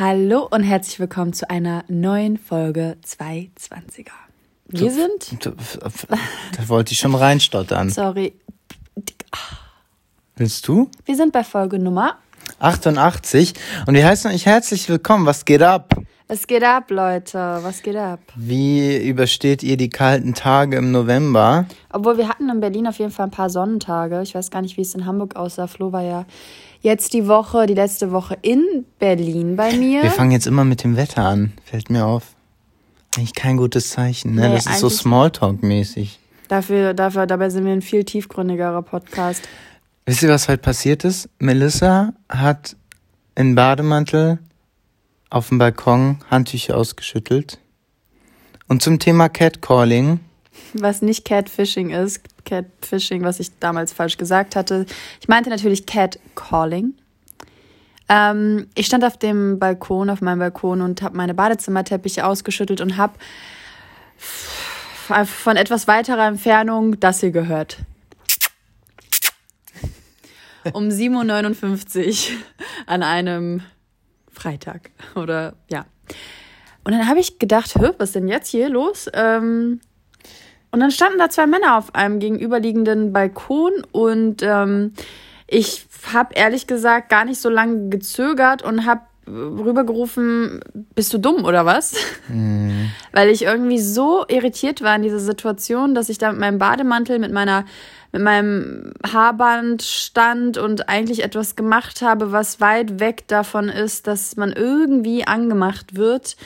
Hallo und herzlich willkommen zu einer neuen Folge 220er. Wir sind. Da wollte ich schon reinstottern. Sorry. Willst du? Wir sind bei Folge Nummer 88 und wir heißen euch herzlich willkommen. Was geht ab? Was geht ab, Leute? Was geht ab? Wie übersteht ihr die kalten Tage im November? Obwohl wir hatten in Berlin auf jeden Fall ein paar Sonnentage. Ich weiß gar nicht, wie es in Hamburg aussah. Flo war ja jetzt die Woche, die letzte Woche in Berlin bei mir. Wir fangen jetzt immer mit dem Wetter an, fällt mir auf. Eigentlich kein gutes Zeichen, ne? Nee, das ist so Smalltalk-mäßig. Dafür, dafür, dabei sind wir ein viel tiefgründigerer Podcast. Wisst ihr, was heute passiert ist? Melissa hat in Bademantel auf dem Balkon Handtücher ausgeschüttelt. Und zum Thema Catcalling. Was nicht Catfishing ist. Catfishing, was ich damals falsch gesagt hatte. Ich meinte natürlich Catcalling. Ähm, ich stand auf dem Balkon, auf meinem Balkon und habe meine Badezimmerteppiche ausgeschüttelt und habe von etwas weiterer Entfernung das hier gehört. Um 7.59 Uhr an einem Freitag oder ja. Und dann habe ich gedacht, was ist denn jetzt hier los? Ähm, und dann standen da zwei Männer auf einem gegenüberliegenden Balkon und ähm, ich habe ehrlich gesagt gar nicht so lange gezögert und habe rübergerufen, bist du dumm oder was? Weil ich irgendwie so irritiert war in dieser Situation, dass ich da mit meinem Bademantel, mit meiner mit meinem Haarband stand und eigentlich etwas gemacht habe, was weit weg davon ist, dass man irgendwie angemacht wird.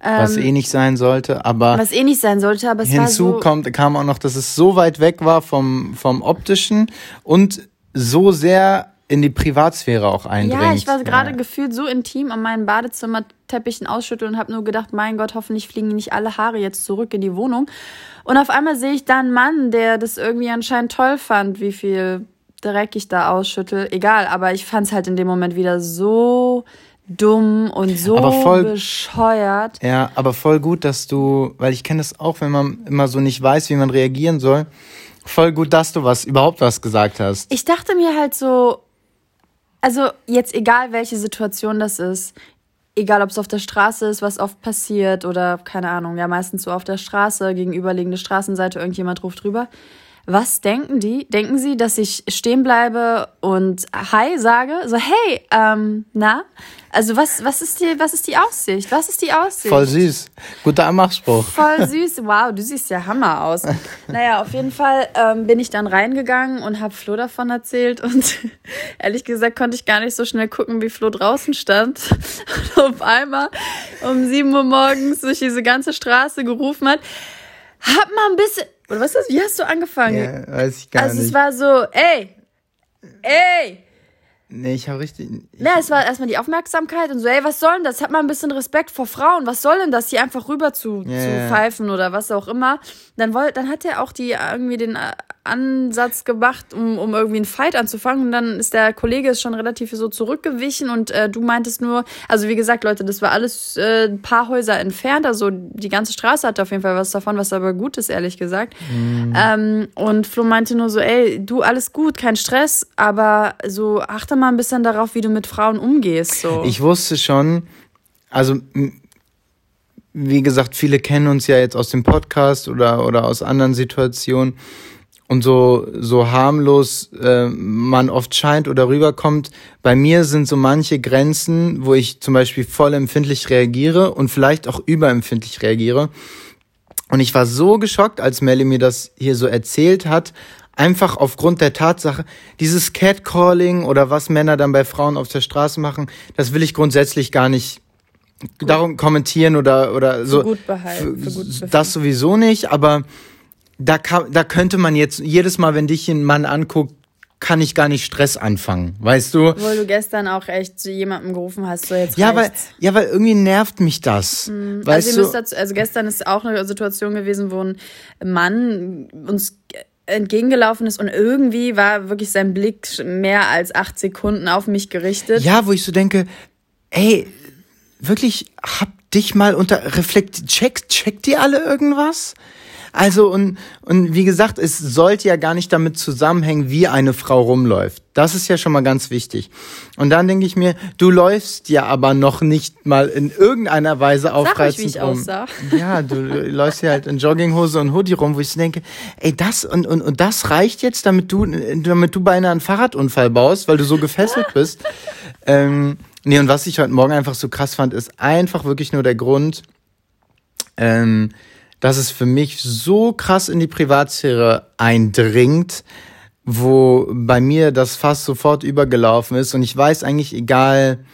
Was eh nicht sein sollte, aber Ähm, Was eh nicht sein sollte, aber es war hinzu so. kommt, kam auch noch, dass es so weit weg war vom, vom optischen und so sehr in die Privatsphäre auch eindringt. Ja, ich war gerade Ja. gefühlt so intim an meinen Badezimmerteppichen ausschütteln und habe nur gedacht, mein Gott, hoffentlich fliegen nicht alle Haare jetzt zurück in die Wohnung. Und auf einmal sehe ich da einen Mann, der das irgendwie anscheinend toll fand, wie viel Dreck ich da ausschüttel. Egal, aber ich fand es halt in dem Moment wieder so dumm und so Aber voll- bescheuert. Ja, aber voll gut, dass du, weil ich kenne das auch, wenn man immer so nicht weiß, wie man reagieren soll. Voll gut, dass du was, überhaupt was gesagt hast. Ich dachte mir halt so, also jetzt egal welche Situation das ist, egal ob es auf der Straße ist, was oft passiert oder keine Ahnung, ja meistens so auf der Straße, gegenüberliegende Straßenseite, irgendjemand ruft drüber. Was denken die? Denken sie, dass ich stehen bleibe und Hi sage? So, hey, ähm, na? Also was, was ist die, was ist die Aussicht? Was ist die Aussicht? Voll süß. Guter Anmachspruch. Voll süß. Wow, du siehst ja Hammer aus. Naja, auf jeden Fall ähm, bin ich dann reingegangen und habe Flo davon erzählt. Und ehrlich gesagt konnte ich gar nicht so schnell gucken, wie Flo draußen stand. Und auf einmal um 7 Uhr morgens durch diese ganze Straße gerufen hat, hab mal ein bisschen... Oder was ist das? Wie hast du angefangen? Ja, weiß ich gar also es nicht. war so, ey, ey. nee, ich habe richtig. Ich, Ja, es war erstmal die Aufmerksamkeit und so, ey, was soll denn das? Hat mal ein bisschen Respekt vor Frauen. Was soll denn das, hier einfach rüber zu, Ja, zu pfeifen oder was auch immer? Dann, wollt, dann hat er auch die irgendwie den äh, Ansatz gemacht, um, um irgendwie einen Fight anzufangen. Und dann ist der Kollege schon relativ so zurückgewichen und äh, du meintest nur, also wie gesagt, Leute, das war alles äh, ein paar Häuser entfernt. Also die ganze Straße hatte auf jeden Fall was davon, was aber gut ist, ehrlich gesagt. Mhm. Ähm, und Flo meinte nur so, ey, du, alles gut, kein Stress, aber so achte mal ein bisschen darauf, wie du mit Frauen umgehst. So. ich wusste schon, also wie gesagt, viele kennen uns ja jetzt aus dem Podcast oder, oder aus anderen Situationen. Und so, so harmlos äh, man oft scheint oder rüberkommt, bei mir sind so manche Grenzen, wo ich zum Beispiel voll empfindlich reagiere und vielleicht auch überempfindlich reagiere. Und ich war so geschockt, als Melly mir das hier so erzählt hat, einfach aufgrund der Tatsache, dieses Catcalling oder was Männer dann bei Frauen auf der Straße machen, das will ich grundsätzlich gar nicht darum kommentieren oder oder so. gut behalten, für gut befinden. das sowieso nicht, aber da kann, da könnte man jetzt jedes Mal, wenn dich ein Mann anguckt, kann ich gar nicht Stress anfangen, weißt du? Obwohl du gestern auch echt zu jemandem gerufen hast, so jetzt Ja, weil ja, weil irgendwie nervt mich das. Also, Weißt ihr du? dazu, also gestern ist auch eine Situation gewesen, wo ein Mann uns entgegengelaufen ist und irgendwie war wirklich sein Blick mehr als acht Sekunden auf mich gerichtet. Ja, wo ich so denke, ey, wirklich, hab dich mal unter reflekt, checkt, checkt ihr alle irgendwas? Also, und, und wie gesagt, es sollte ja gar nicht damit zusammenhängen, wie eine Frau rumläuft. Das ist ja schon mal ganz wichtig. Und dann denke ich mir, du läufst ja aber noch nicht mal in irgendeiner Weise aufreizend Sag euch, wie ich rum. Aussah. Ja, du läufst ja halt in Jogginghose und Hoodie rum, wo ich denke, ey, das und, und, und das reicht jetzt, damit du, damit du beinahe einen Fahrradunfall baust, weil du so gefesselt bist. ähm, nee, und was ich heute Morgen einfach so krass fand, ist einfach wirklich nur der Grund, ähm, dass es für mich so krass in die Privatsphäre eindringt, wo bei mir das fast sofort übergelaufen ist und ich weiß eigentlich egal,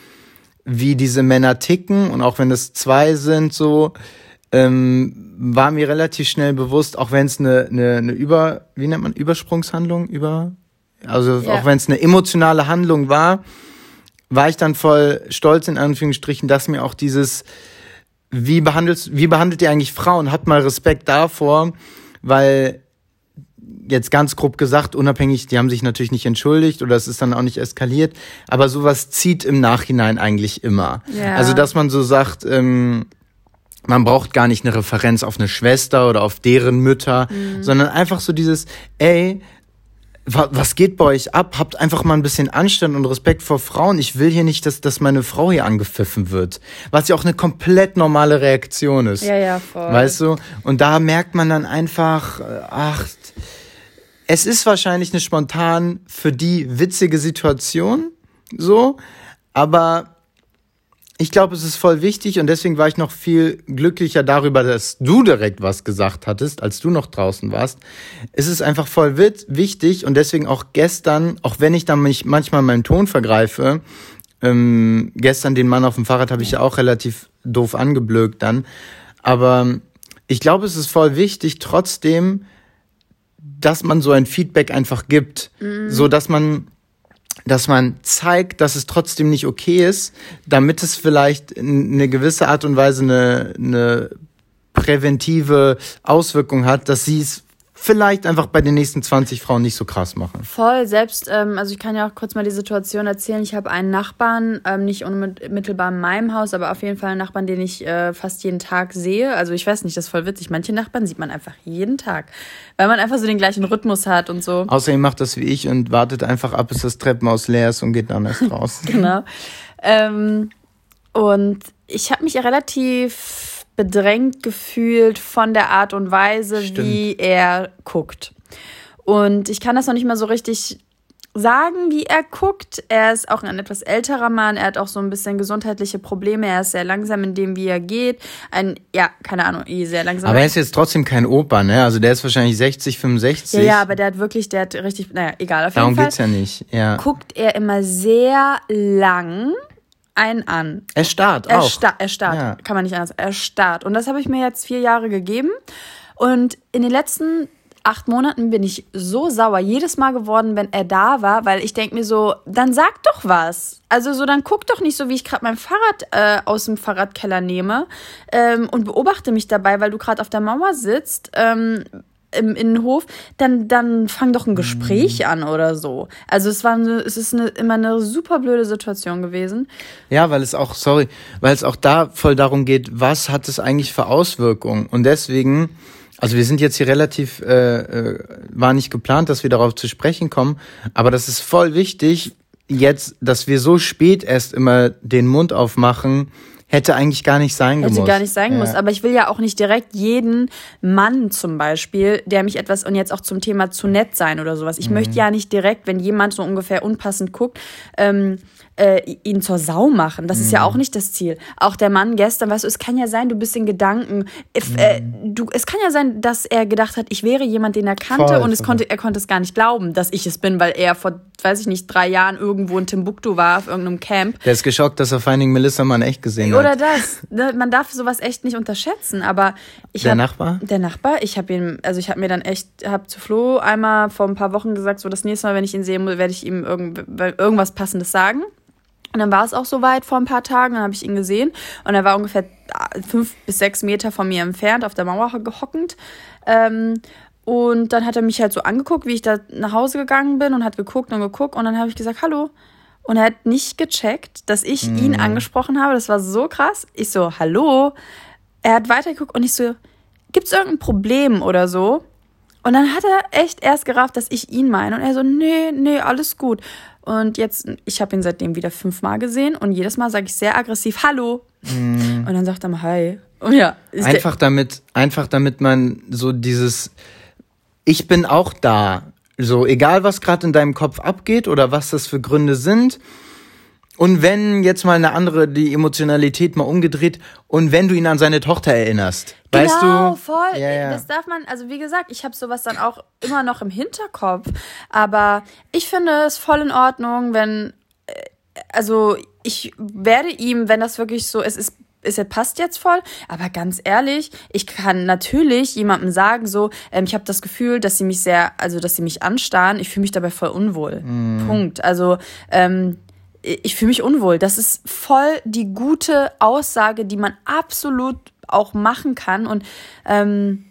wie diese Männer ticken und auch wenn es zwei sind so, ähm, war mir relativ schnell bewusst, auch wenn es eine, eine, eine Über, wie nennt man, Übersprungshandlung, über, also ja. auch wenn es eine emotionale Handlung war, war ich dann voll stolz in Anführungsstrichen, dass mir auch dieses wie behandelt, wie behandelt ihr eigentlich Frauen? Habt mal Respekt davor, weil jetzt ganz grob gesagt, unabhängig, die haben sich natürlich nicht entschuldigt oder es ist dann auch nicht eskaliert, aber sowas zieht im Nachhinein eigentlich immer. Ja. Also, dass man so sagt, ähm, man braucht gar nicht eine Referenz auf eine Schwester oder auf deren Mütter, mhm. sondern einfach so dieses, ey, was geht bei euch ab? Habt einfach mal ein bisschen Anstand und Respekt vor Frauen. Ich will hier nicht, dass, dass meine Frau hier angepfiffen wird. Was ja auch eine komplett normale Reaktion ist. Ja, ja, voll. Weißt du? Und da merkt man dann einfach, äh, ach, es ist wahrscheinlich eine spontan für die witzige Situation, so, aber ich glaube, es ist voll wichtig und deswegen war ich noch viel glücklicher darüber, dass du direkt was gesagt hattest, als du noch draußen warst. Es ist einfach voll wichtig und deswegen auch gestern, auch wenn ich dann mich manchmal meinen Ton vergreife, ähm, gestern den Mann auf dem Fahrrad habe ich ja auch relativ doof angeblökt dann, aber ich glaube, es ist voll wichtig trotzdem, dass man so ein Feedback einfach gibt, mhm. so dass man dass man zeigt, dass es trotzdem nicht okay ist, damit es vielleicht in eine gewisse Art und Weise eine, eine präventive Auswirkung hat, dass sie es vielleicht einfach bei den nächsten 20 Frauen nicht so krass machen. Voll, selbst, ähm, also ich kann ja auch kurz mal die Situation erzählen. Ich habe einen Nachbarn, ähm, nicht unmittelbar in meinem Haus, aber auf jeden Fall einen Nachbarn, den ich äh, fast jeden Tag sehe. Also ich weiß nicht, das ist voll witzig. Manche Nachbarn sieht man einfach jeden Tag, weil man einfach so den gleichen Rhythmus hat und so. Außerdem macht das wie ich und wartet einfach ab, bis das Treppenhaus leer ist und geht dann erst raus. genau. Ähm, und ich habe mich relativ bedrängt gefühlt von der Art und Weise, Stimmt. wie er guckt. Und ich kann das noch nicht mal so richtig sagen, wie er guckt. Er ist auch ein etwas älterer Mann. Er hat auch so ein bisschen gesundheitliche Probleme. Er ist sehr langsam in dem, wie er geht. Ein, ja, keine Ahnung, eh sehr langsam. Aber er ist jetzt trotzdem kein Opa, ne? Also der ist wahrscheinlich 60, 65. Ja, ja, aber der hat wirklich, der hat richtig, naja, egal. Auf Darum jeden Fall geht's ja nicht, ja. Guckt er immer sehr lang einen an. Er starrt er auch. Sta er starrt, ja. kann man nicht anders. Er starrt. Und das habe ich mir jetzt vier Jahre gegeben. Und in den letzten acht Monaten bin ich so sauer jedes Mal geworden, wenn er da war, weil ich denke mir so, dann sag doch was. Also so, dann guck doch nicht so, wie ich gerade mein Fahrrad äh, aus dem Fahrradkeller nehme ähm, und beobachte mich dabei, weil du gerade auf der Mauer sitzt. Ähm, im Innenhof, dann, dann fang doch ein Gespräch mhm. an oder so. Also es war eine, es ist eine, immer eine super blöde Situation gewesen. Ja, weil es auch, sorry, weil es auch da voll darum geht, was hat es eigentlich für Auswirkungen? Und deswegen, also wir sind jetzt hier relativ, äh, äh, war nicht geplant, dass wir darauf zu sprechen kommen, aber das ist voll wichtig, jetzt, dass wir so spät erst immer den Mund aufmachen, Hätte eigentlich gar nicht sein Hätte gemusst. gar nicht sein ja. Aber ich will ja auch nicht direkt jeden Mann zum Beispiel, der mich etwas, und jetzt auch zum Thema zu nett sein oder sowas. Ich mhm. möchte ja nicht direkt, wenn jemand so ungefähr unpassend guckt, ähm, äh, ihn zur Sau machen. Das mhm. ist ja mhm. auch nicht das Ziel. Auch der Mann gestern, weißt du, es kann ja sein, du bist in Gedanken. If, äh, mhm. du, es kann ja sein, dass er gedacht hat, ich wäre jemand, den er kannte voll, und es konnte, er konnte es gar nicht glauben, dass ich es bin, weil er vor, weiß ich nicht, drei Jahren irgendwo in Timbuktu war, auf irgendeinem Camp. Der ist geschockt, dass er Finding Melissa mal echt gesehen hat. Oder das. Ne, man darf sowas echt nicht unterschätzen, aber ich Der hab, Nachbar? Der Nachbar, ich habe ihn, also ich habe mir dann echt, habe zu Flo einmal vor ein paar Wochen gesagt, so das nächste Mal, wenn ich ihn sehe, werde ich ihm irgend, irgendwas Passendes sagen. Und dann war es auch soweit vor ein paar Tagen, dann habe ich ihn gesehen und er war ungefähr fünf bis sechs Meter von mir entfernt auf der Mauer gehockend. Ähm, und dann hat er mich halt so angeguckt, wie ich da nach Hause gegangen bin und hat geguckt und geguckt und dann habe ich gesagt, hallo. Und er hat nicht gecheckt, dass ich mhm. ihn angesprochen habe. Das war so krass. Ich so, hallo. Er hat weitergeguckt und ich so, gibt's irgendein Problem oder so? Und dann hat er echt erst gerafft, dass ich ihn meine. Und er so, nee, nee, alles gut. Und jetzt, ich habe ihn seitdem wieder fünfmal gesehen und jedes Mal sage ich sehr aggressiv Hallo. Mm. Und dann sagt er mal Hi. Und ja. Einfach damit, einfach damit man so dieses Ich bin auch da. So, egal was gerade in deinem Kopf abgeht oder was das für Gründe sind, und wenn jetzt mal eine andere, die Emotionalität mal umgedreht und wenn du ihn an seine Tochter erinnerst, genau, weißt du? Genau, voll. Ja, ja. Das darf man, also wie gesagt, ich habe sowas dann auch immer noch im Hinterkopf. Aber ich finde es voll in Ordnung, wenn, äh, also ich werde ihm, wenn das wirklich so ist, ist ist er passt jetzt voll, aber ganz ehrlich, ich kann natürlich jemandem sagen so, ähm, ich habe das Gefühl, dass sie mich sehr, also dass sie mich anstarren, ich fühle mich dabei voll unwohl. Mm. Punkt. Also ähm, ich fühle mich unwohl. Das ist voll die gute Aussage, die man absolut auch machen kann. Und ähm,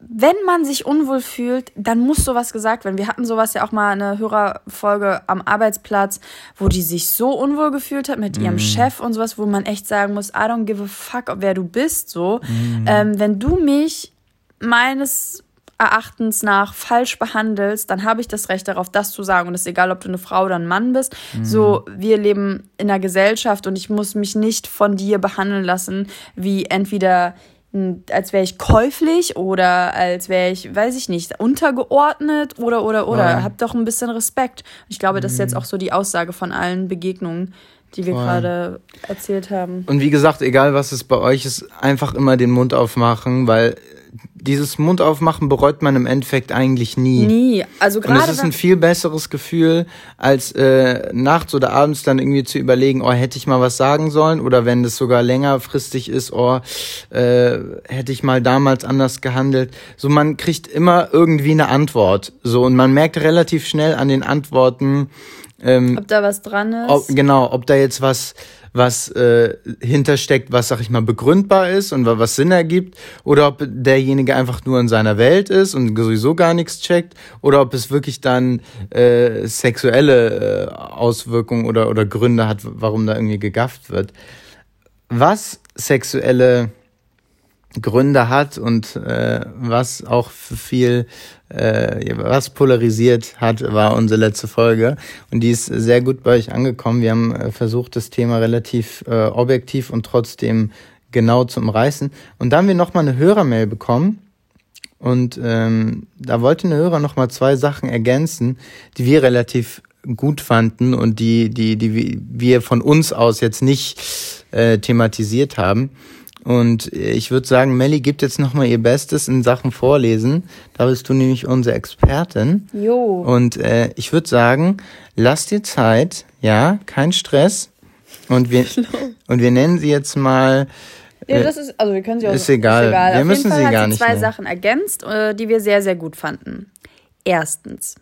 wenn man sich unwohl fühlt, dann muss sowas gesagt werden. Wir hatten sowas ja auch mal eine Hörerfolge am Arbeitsplatz, wo die sich so unwohl gefühlt hat mit ihrem mm. Chef und sowas, wo man echt sagen muss, I don't give a fuck, wer du bist, so. Mm. Ähm, wenn du mich meines Erachtens nach falsch behandelst, dann habe ich das Recht darauf, das zu sagen. Und es ist egal, ob du eine Frau oder ein Mann bist. Mhm. So, wir leben in einer Gesellschaft und ich muss mich nicht von dir behandeln lassen, wie entweder als wäre ich käuflich oder als wäre ich, weiß ich nicht, untergeordnet oder oder oder. Ja. Hab doch ein bisschen Respekt. Ich glaube, das ist jetzt mhm. auch so die Aussage von allen Begegnungen, die wir gerade erzählt haben. Und wie gesagt, egal was es bei euch ist, einfach immer den Mund aufmachen, weil dieses Mund aufmachen bereut man im Endeffekt eigentlich nie. Nie. Also gerade. Und es ist ein viel besseres Gefühl, als äh, nachts oder abends dann irgendwie zu überlegen, oh, hätte ich mal was sagen sollen? Oder wenn das sogar längerfristig ist, oh, äh, hätte ich mal damals anders gehandelt. So, man kriegt immer irgendwie eine Antwort. So, und man merkt relativ schnell an den Antworten, ähm, ob da was dran ist. Ob, genau, ob da jetzt was was äh, hintersteckt, was, sag ich mal, begründbar ist und was Sinn ergibt, oder ob derjenige einfach nur in seiner Welt ist und sowieso gar nichts checkt, oder ob es wirklich dann äh, sexuelle äh, Auswirkungen oder, oder Gründe hat, warum da irgendwie gegafft wird. Was sexuelle Gründe hat und äh, was auch viel äh, was polarisiert hat, war unsere letzte Folge. Und die ist sehr gut bei euch angekommen. Wir haben äh, versucht, das Thema relativ äh, objektiv und trotzdem genau zu umreißen. Und da haben wir nochmal eine Hörermail bekommen. Und ähm, da wollte eine Hörer nochmal zwei Sachen ergänzen, die wir relativ gut fanden und die, die, die wir von uns aus jetzt nicht äh, thematisiert haben. Und ich würde sagen, Melli gibt jetzt nochmal ihr Bestes in Sachen Vorlesen. Da bist du nämlich unsere Expertin. Jo. Und äh, ich würde sagen, lass dir Zeit, ja, kein Stress. Und wir, und wir nennen sie jetzt mal. Ja, das ist, also wir können sie auch. Ist egal. Ist egal. Wir Auf müssen jeden Fall sie hat gar sie nicht. zwei nennen. Sachen ergänzt, äh, die wir sehr, sehr gut fanden. Erstens.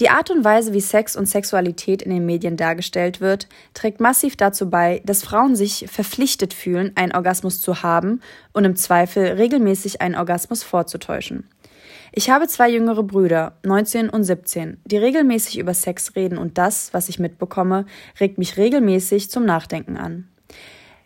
Die Art und Weise, wie Sex und Sexualität in den Medien dargestellt wird, trägt massiv dazu bei, dass Frauen sich verpflichtet fühlen, einen Orgasmus zu haben und im Zweifel regelmäßig einen Orgasmus vorzutäuschen. Ich habe zwei jüngere Brüder, 19 und 17, die regelmäßig über Sex reden und das, was ich mitbekomme, regt mich regelmäßig zum Nachdenken an.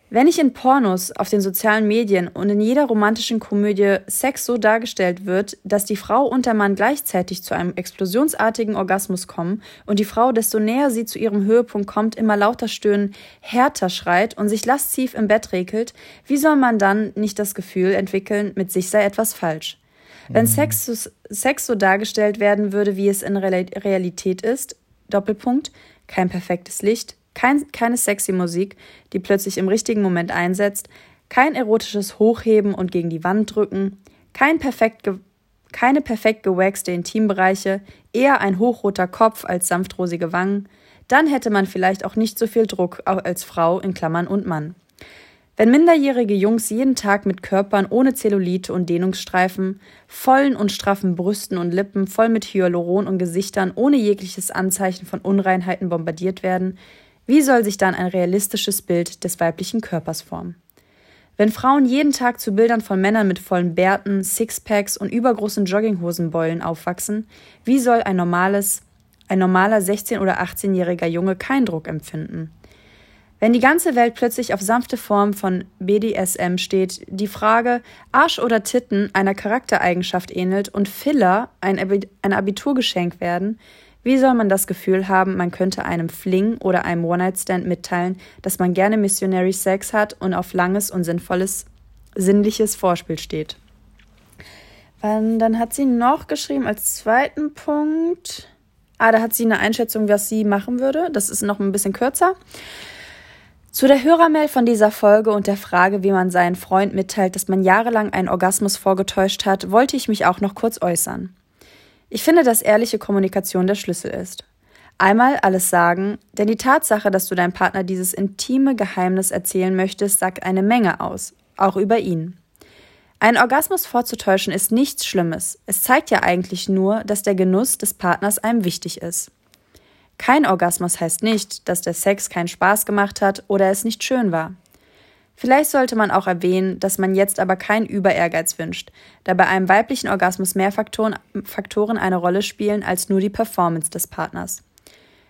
Wenn ich in Pornos, auf den sozialen Medien und in jeder romantischen Komödie Sex so dargestellt wird, dass die Frau und der Mann gleichzeitig zu einem explosionsartigen Orgasmus kommen und die Frau, desto näher sie zu ihrem Höhepunkt kommt, immer lauter stöhnen, härter schreit und sich lasziv im Bett regelt, wie soll man dann nicht das Gefühl entwickeln, mit sich sei etwas falsch? Wenn mhm. Sex, Sex so dargestellt werden würde, wie es in Realität ist, Doppelpunkt, kein perfektes Licht, kein, keine sexy Musik, die plötzlich im richtigen Moment einsetzt, kein erotisches Hochheben und gegen die Wand drücken, kein perfekt keine perfekt gewaxte Intimbereiche, eher ein hochroter Kopf als sanftrosige Wangen, dann hätte man vielleicht auch nicht so viel Druck als Frau in Klammern und Mann. Wenn minderjährige Jungs jeden Tag mit Körpern ohne Zellulite und Dehnungsstreifen, vollen und straffen Brüsten und Lippen, voll mit Hyaluron und Gesichtern ohne jegliches Anzeichen von Unreinheiten bombardiert werden, wie soll sich dann ein realistisches Bild des weiblichen Körpers formen? Wenn Frauen jeden Tag zu Bildern von Männern mit vollen Bärten, Sixpacks und übergroßen Jogginghosenbeulen aufwachsen, wie soll ein normales, ein normaler 16- oder 18-jähriger Junge keinen Druck empfinden? Wenn die ganze Welt plötzlich auf sanfte Form von BDSM steht, die Frage Arsch oder Titten einer Charaktereigenschaft ähnelt und Filler ein, ein Abiturgeschenk werden, wie soll man das Gefühl haben, man könnte einem Fling oder einem One-Night-Stand mitteilen, dass man gerne Missionary Sex hat und auf langes und sinnvolles, sinnliches Vorspiel steht? Dann hat sie noch geschrieben als zweiten Punkt. Ah, da hat sie eine Einschätzung, was sie machen würde. Das ist noch ein bisschen kürzer. Zu der Hörermail von dieser Folge und der Frage, wie man seinen Freund mitteilt, dass man jahrelang einen Orgasmus vorgetäuscht hat, wollte ich mich auch noch kurz äußern. Ich finde, dass ehrliche Kommunikation der Schlüssel ist. Einmal alles sagen, denn die Tatsache, dass du deinem Partner dieses intime Geheimnis erzählen möchtest, sagt eine Menge aus, auch über ihn. Einen Orgasmus vorzutäuschen ist nichts Schlimmes. Es zeigt ja eigentlich nur, dass der Genuss des Partners einem wichtig ist. Kein Orgasmus heißt nicht, dass der Sex keinen Spaß gemacht hat oder es nicht schön war. Vielleicht sollte man auch erwähnen, dass man jetzt aber keinen Überehrgeiz wünscht, da bei einem weiblichen Orgasmus mehr Faktoren, Faktoren eine Rolle spielen als nur die Performance des Partners.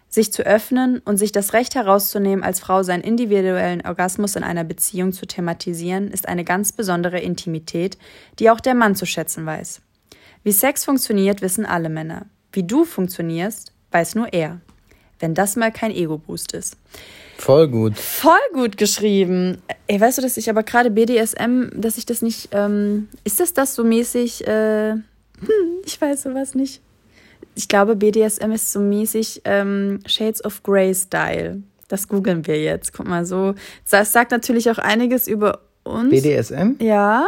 Sich zu öffnen und sich das Recht herauszunehmen, als Frau seinen individuellen Orgasmus in einer Beziehung zu thematisieren, ist eine ganz besondere Intimität, die auch der Mann zu schätzen weiß. Wie Sex funktioniert, wissen alle Männer. Wie du funktionierst, weiß nur er wenn das mal kein Ego-Boost ist. Voll gut. Voll gut geschrieben. Ey, weißt du, dass ich aber gerade BDSM, dass ich das nicht, ähm, ist das das so mäßig, äh, hm, ich weiß sowas nicht. Ich glaube, BDSM ist so mäßig ähm, Shades of Grey Style. Das googeln wir jetzt. Guck mal, so. Das sagt natürlich auch einiges über uns. BDSM? Ja.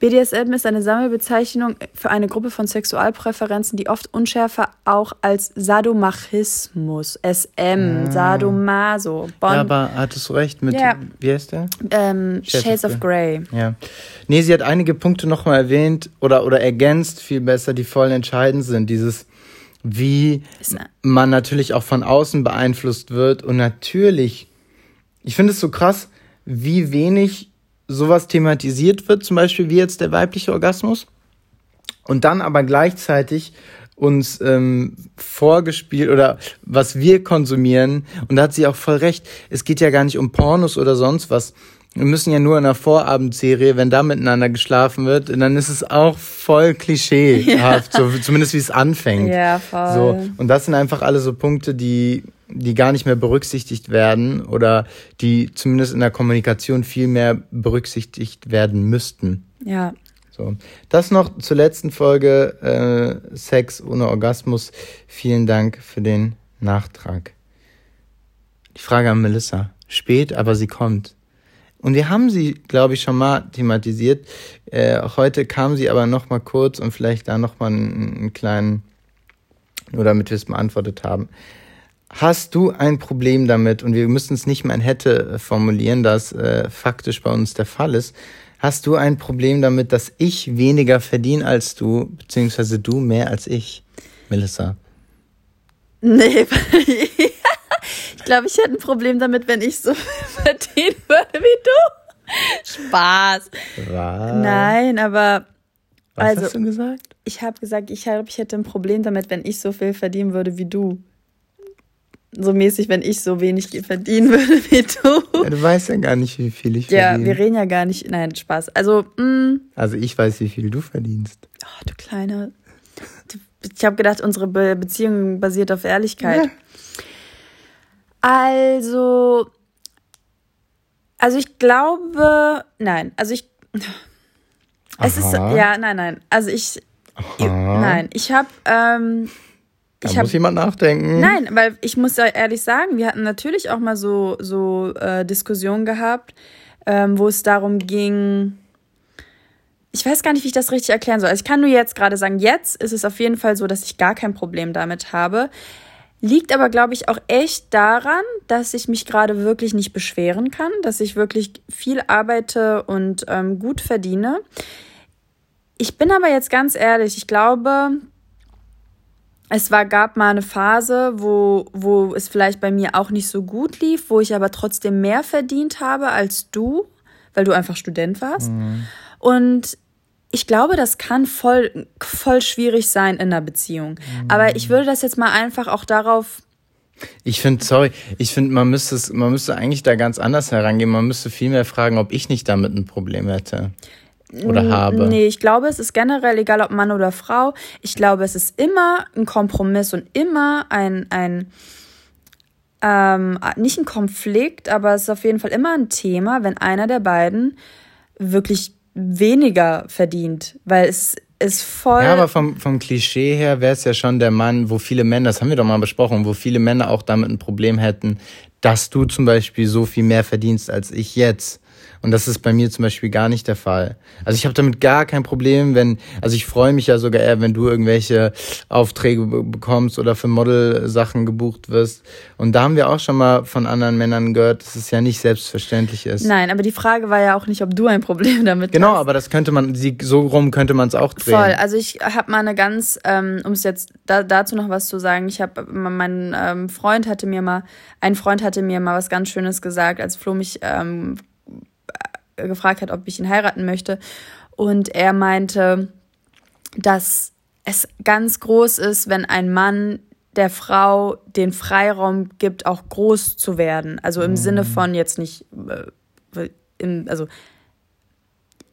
BDSM ist eine Sammelbezeichnung für eine Gruppe von Sexualpräferenzen, die oft unschärfer auch als Sadomachismus, SM, ah. Sadomaso. Bon ja, aber hattest du recht mit, ja. wie heißt der? Ähm, Shades, Shades of, Grey. Ja. Nee, sie hat einige Punkte nochmal erwähnt oder, oder ergänzt viel besser, die voll entscheidend sind. Dieses, wie man natürlich auch von außen beeinflusst wird und natürlich, ich finde es so krass, wie wenig sowas thematisiert wird, zum Beispiel wie jetzt der weibliche Orgasmus, und dann aber gleichzeitig uns ähm, vorgespielt oder was wir konsumieren, und da hat sie auch voll recht, es geht ja gar nicht um Pornos oder sonst was. Wir müssen ja nur in einer Vorabendserie, wenn da miteinander geschlafen wird, dann ist es auch voll klischeehaft, ja. so, zumindest wie es anfängt. Ja, voll. So, und das sind einfach alle so Punkte, die die gar nicht mehr berücksichtigt werden oder die zumindest in der Kommunikation viel mehr berücksichtigt werden müssten. Ja. So. Das noch zur letzten Folge äh, Sex ohne Orgasmus. Vielen Dank für den Nachtrag. Die Frage an Melissa. Spät, aber sie kommt. Und wir haben sie, glaube ich, schon mal thematisiert. Äh, heute kam sie aber noch mal kurz und vielleicht da noch mal einen, einen kleinen, nur damit wir es beantwortet haben. Hast du ein Problem damit, und wir müssen es nicht mehr in hätte äh, formulieren, das äh, faktisch bei uns der Fall ist, hast du ein Problem damit, dass ich weniger verdiene als du, beziehungsweise du mehr als ich, Melissa? Nee, ich glaube, ich hätte ein Problem damit, wenn ich so verdienen würde wie du. Spaß. Was? Nein, aber. Was also, hast du gesagt? Ich habe gesagt, ich glaube, ich hätte ein Problem damit, wenn ich so viel verdienen würde wie du so mäßig, wenn ich so wenig verdienen würde wie du. Ja, du weißt ja gar nicht, wie viel ich ja, verdiene. Ja, wir reden ja gar nicht. Nein, Spaß. Also, mh. Mm. Also ich weiß, wie viel du verdienst. Oh, du kleine. Ich habe gedacht, unsere Be Beziehung basiert auf Ehrlichkeit. Ja. Also, also ich glaube, nein, also ich, es Aha. ist, ja, nein, nein, also ich, Aha. nein, ich habe, ähm, da ich muss hab, jemand nachdenken. Nein, weil ich muss ja ehrlich sagen, wir hatten natürlich auch mal so, so äh, Diskussionen gehabt, ähm, wo es darum ging, ich weiß gar nicht, wie ich das richtig erklären soll. Also ich kann nur jetzt gerade sagen, jetzt ist es auf jeden Fall so, dass ich gar kein Problem damit habe. Liegt aber, glaube ich, auch echt daran, dass ich mich gerade wirklich nicht beschweren kann, dass ich wirklich viel arbeite und ähm, gut verdiene. Ich bin aber jetzt ganz ehrlich, ich glaube, es war, gab mal eine Phase, wo, wo es vielleicht bei mir auch nicht so gut lief, wo ich aber trotzdem mehr verdient habe als du, weil du einfach Student warst. Mhm. Und ich glaube, das kann voll, voll schwierig sein in einer Beziehung. Mhm. Aber ich würde das jetzt mal einfach auch darauf Ich finde, sorry, ich finde, man müsste es, man müsste eigentlich da ganz anders herangehen. Man müsste viel mehr fragen, ob ich nicht damit ein Problem hätte. Oder habe. Nee, ich glaube, es ist generell egal, ob Mann oder Frau. Ich glaube, es ist immer ein Kompromiss und immer ein, ein ähm, nicht ein Konflikt, aber es ist auf jeden Fall immer ein Thema, wenn einer der beiden wirklich weniger verdient, weil es ist voll. Ja, aber vom, vom Klischee her wäre es ja schon der Mann, wo viele Männer, das haben wir doch mal besprochen, wo viele Männer auch damit ein Problem hätten, dass du zum Beispiel so viel mehr verdienst als ich jetzt. Und das ist bei mir zum Beispiel gar nicht der Fall. Also ich habe damit gar kein Problem, wenn, also ich freue mich ja sogar eher, wenn du irgendwelche Aufträge bekommst oder für Model-Sachen gebucht wirst. Und da haben wir auch schon mal von anderen Männern gehört, dass es ja nicht selbstverständlich ist. Nein, aber die Frage war ja auch nicht, ob du ein Problem damit genau, hast. Genau, aber das könnte man, so rum könnte man es auch drehen. Voll, also ich habe mal eine ganz, ähm, um es jetzt da, dazu noch was zu sagen, ich habe, mein ähm, Freund hatte mir mal, ein Freund hatte mir mal was ganz Schönes gesagt, als Flo mich ähm, gefragt hat, ob ich ihn heiraten möchte. Und er meinte, dass es ganz groß ist, wenn ein Mann der Frau den Freiraum gibt, auch groß zu werden. Also im mhm. Sinne von jetzt nicht, äh, im, also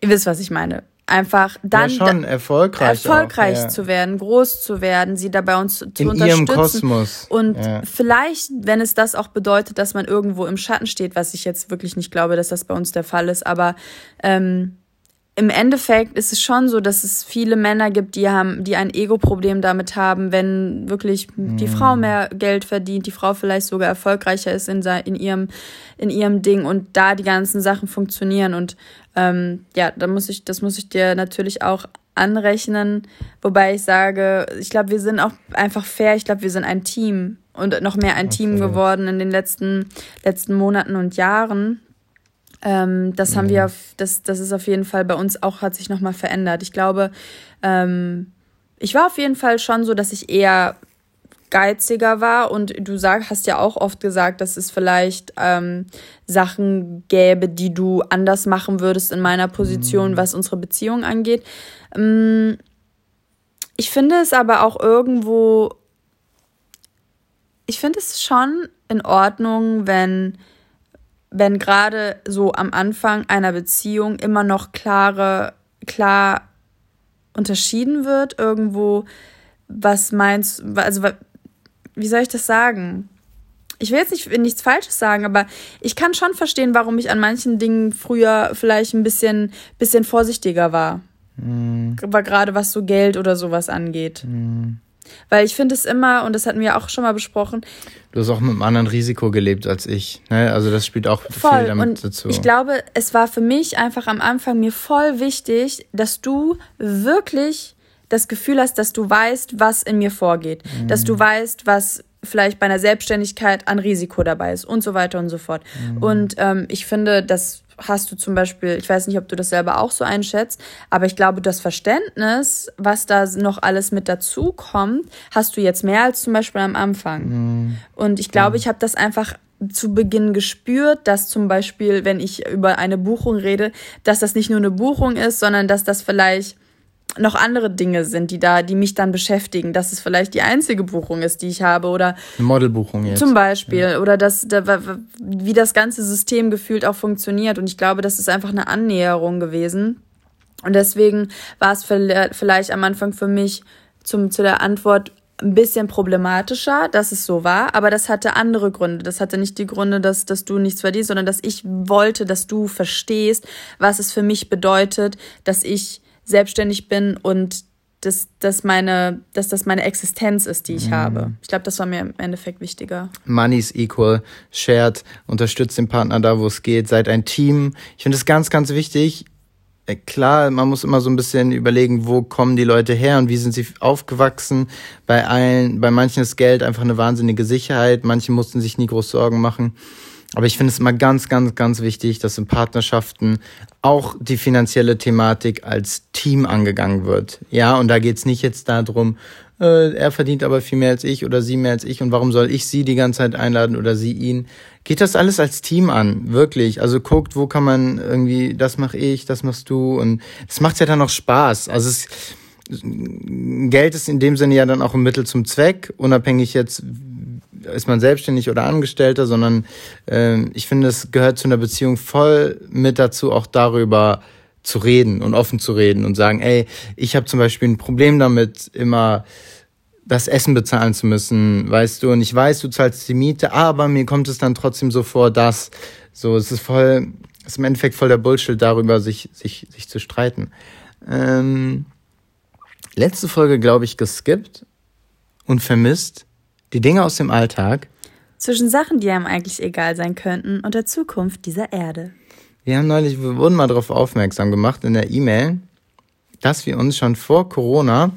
ihr wisst, was ich meine einfach dann ja, schon erfolgreich, erfolgreich auch, ja. zu werden, groß zu werden, sie dabei uns zu In unterstützen. Ihrem Kosmos. Und ja. vielleicht, wenn es das auch bedeutet, dass man irgendwo im Schatten steht, was ich jetzt wirklich nicht glaube, dass das bei uns der Fall ist, aber ähm, im Endeffekt ist es schon so, dass es viele Männer gibt, die haben, die ein Ego-Problem damit haben, wenn wirklich die Frau mm. mehr Geld verdient, die Frau vielleicht sogar erfolgreicher ist in, in ihrem, in ihrem Ding und da die ganzen Sachen funktionieren. Und ähm, ja, da muss ich, das muss ich dir natürlich auch anrechnen. Wobei ich sage, ich glaube, wir sind auch einfach fair. Ich glaube, wir sind ein Team und noch mehr ein okay. Team geworden in den letzten, letzten Monaten und Jahren. Ähm, das haben wir, mhm. auf, das, das ist auf jeden Fall bei uns auch, hat sich nochmal verändert. Ich glaube, ähm, ich war auf jeden Fall schon so, dass ich eher geiziger war und du sag, hast ja auch oft gesagt, dass es vielleicht ähm, Sachen gäbe, die du anders machen würdest in meiner Position, mhm. was unsere Beziehung angeht. Ähm, ich finde es aber auch irgendwo, ich finde es schon in Ordnung, wenn wenn gerade so am Anfang einer Beziehung immer noch klare, klar unterschieden wird, irgendwo, was meinst, also wie soll ich das sagen? Ich will jetzt nicht nichts Falsches sagen, aber ich kann schon verstehen, warum ich an manchen Dingen früher vielleicht ein bisschen, bisschen vorsichtiger war. Mhm. Aber gerade was so Geld oder sowas angeht. Mhm. Weil ich finde es immer, und das hatten wir auch schon mal besprochen. Du hast auch mit einem anderen Risiko gelebt als ich. Ne? Also das spielt auch voll. viel damit und dazu. Ich glaube, es war für mich einfach am Anfang mir voll wichtig, dass du wirklich das Gefühl hast, dass du weißt, was in mir vorgeht. Mhm. Dass du weißt, was vielleicht bei einer Selbstständigkeit an Risiko dabei ist und so weiter und so fort. Mhm. Und ähm, ich finde, das hast du zum Beispiel, ich weiß nicht, ob du das selber auch so einschätzt, aber ich glaube, das Verständnis, was da noch alles mit dazu kommt, hast du jetzt mehr als zum Beispiel am Anfang. Mhm. Und ich glaube, ich habe das einfach zu Beginn gespürt, dass zum Beispiel, wenn ich über eine Buchung rede, dass das nicht nur eine Buchung ist, sondern dass das vielleicht noch andere Dinge sind, die da, die mich dann beschäftigen, dass es vielleicht die einzige Buchung ist, die ich habe oder eine Modelbuchung jetzt zum Beispiel ja. oder dass da, wie das ganze System gefühlt auch funktioniert und ich glaube, das ist einfach eine Annäherung gewesen und deswegen war es vielleicht am Anfang für mich zum zu der Antwort ein bisschen problematischer, dass es so war, aber das hatte andere Gründe. Das hatte nicht die Gründe, dass, dass du nichts verdienst, sondern dass ich wollte, dass du verstehst, was es für mich bedeutet, dass ich selbstständig bin und dass, dass, meine, dass das meine Existenz ist, die ich mhm. habe. Ich glaube, das war mir im Endeffekt wichtiger. Money is equal, shared, unterstützt den Partner da, wo es geht, seid ein Team. Ich finde es ganz, ganz wichtig. Äh, klar, man muss immer so ein bisschen überlegen, wo kommen die Leute her und wie sind sie aufgewachsen. Bei allen, bei manchen ist Geld einfach eine wahnsinnige Sicherheit, manche mussten sich nie groß Sorgen machen. Aber ich finde es immer ganz, ganz, ganz wichtig, dass in Partnerschaften auch die finanzielle Thematik als Team angegangen wird. Ja, und da geht's nicht jetzt darum, äh, er verdient aber viel mehr als ich oder sie mehr als ich und warum soll ich sie die ganze Zeit einladen oder sie ihn. Geht das alles als Team an, wirklich. Also guckt, wo kann man irgendwie, das mache ich, das machst du und es macht ja dann auch Spaß. Also es, Geld ist in dem Sinne ja dann auch ein Mittel zum Zweck, unabhängig jetzt, ist man selbstständig oder Angestellter, sondern äh, ich finde, es gehört zu einer Beziehung voll mit dazu, auch darüber zu reden und offen zu reden und sagen, ey, ich habe zum Beispiel ein Problem damit, immer das Essen bezahlen zu müssen, weißt du, und ich weiß, du zahlst die Miete, aber mir kommt es dann trotzdem so vor, dass so, es ist voll, es ist im Endeffekt voll der Bullshit darüber, sich, sich, sich zu streiten. Ähm, letzte Folge, glaube ich, geskippt und vermisst die Dinge aus dem Alltag. Zwischen Sachen, die einem eigentlich egal sein könnten und der Zukunft dieser Erde. Wir haben neulich, wir wurden mal darauf aufmerksam gemacht in der E-Mail, dass wir uns schon vor Corona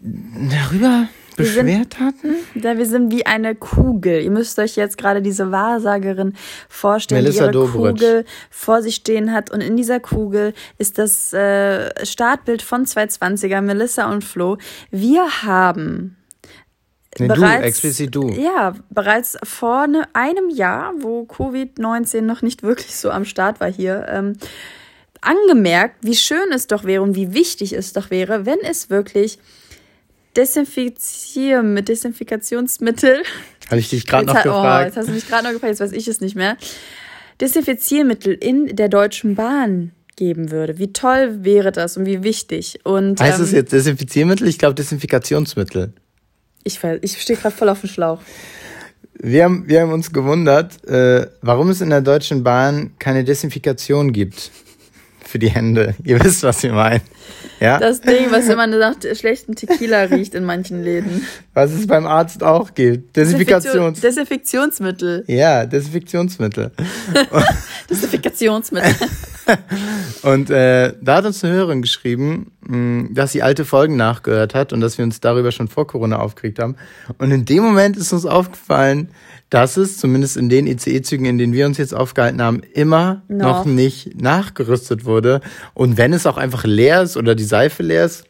darüber beschwert sind, hatten? Da wir sind wie eine Kugel. Ihr müsst euch jetzt gerade diese Wahrsagerin vorstellen, Melissa die ihre Dobritsch. Kugel vor sich stehen hat. Und in dieser Kugel ist das äh, Startbild von 220er, Melissa und Flo. Wir haben Nee, bereits, du, explizit du. Ja, bereits vor ne, einem Jahr, wo Covid-19 noch nicht wirklich so am Start war hier, ähm, angemerkt, wie schön es doch wäre und wie wichtig es doch wäre, wenn es wirklich Desinfizier mit Desinfikationsmittel. Habe ich dich gerade noch gefragt. Oh, jetzt hast du mich gerade noch gefragt, jetzt weiß ich es nicht mehr. Desinfiziermittel in der Deutschen Bahn geben würde. Wie toll wäre das und wie wichtig. Und, heißt ähm, es jetzt Desinfiziermittel? Ich glaube Desinfikationsmittel. Ich, ich stehe gerade voll auf dem Schlauch. Wir haben, wir haben uns gewundert, äh, warum es in der Deutschen Bahn keine Desinfikation gibt für die Hände. Ihr wisst, was wir meinen. Ja? Das Ding, was immer nach schlechten Tequila riecht in manchen Läden. Was es beim Arzt auch gibt. Desinfikations Desinfektionsmittel. Ja, Desinfektionsmittel. Desinfektionsmittel. und äh, da hat uns eine Hörerin geschrieben, mh, dass sie alte Folgen nachgehört hat und dass wir uns darüber schon vor Corona aufgeregt haben. Und in dem Moment ist uns aufgefallen, dass es, zumindest in den ICE-Zügen, in denen wir uns jetzt aufgehalten haben, immer no. noch nicht nachgerüstet wurde. Und wenn es auch einfach leer ist oder die Seife leer ist,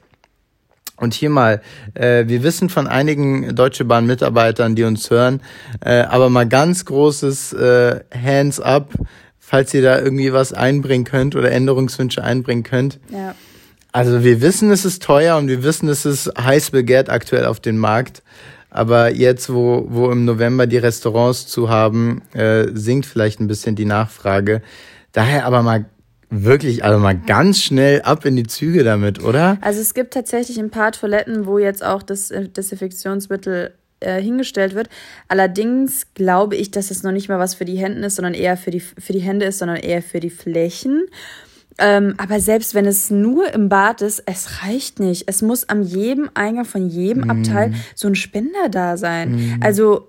und hier mal, äh, wir wissen von einigen Deutsche Bahn-Mitarbeitern, die uns hören, äh, aber mal ganz großes äh, Hands up, falls ihr da irgendwie was einbringen könnt oder Änderungswünsche einbringen könnt. Ja. Also wir wissen, es ist teuer und wir wissen, es ist heiß begehrt aktuell auf den Markt. Aber jetzt, wo, wo im November die Restaurants zu haben, äh, sinkt vielleicht ein bisschen die Nachfrage. Daher aber mal wirklich, also mal ganz schnell ab in die Züge damit, oder? Also es gibt tatsächlich ein paar Toiletten, wo jetzt auch das äh, Desinfektionsmittel äh, hingestellt wird. Allerdings glaube ich, dass es noch nicht mal was für die Hände ist, sondern eher für die, für die Hände ist, sondern eher für die Flächen. Ähm, aber selbst wenn es nur im Bad ist, es reicht nicht. Es muss am jedem Eingang von jedem mm. Abteil so ein Spender da sein. Mm. Also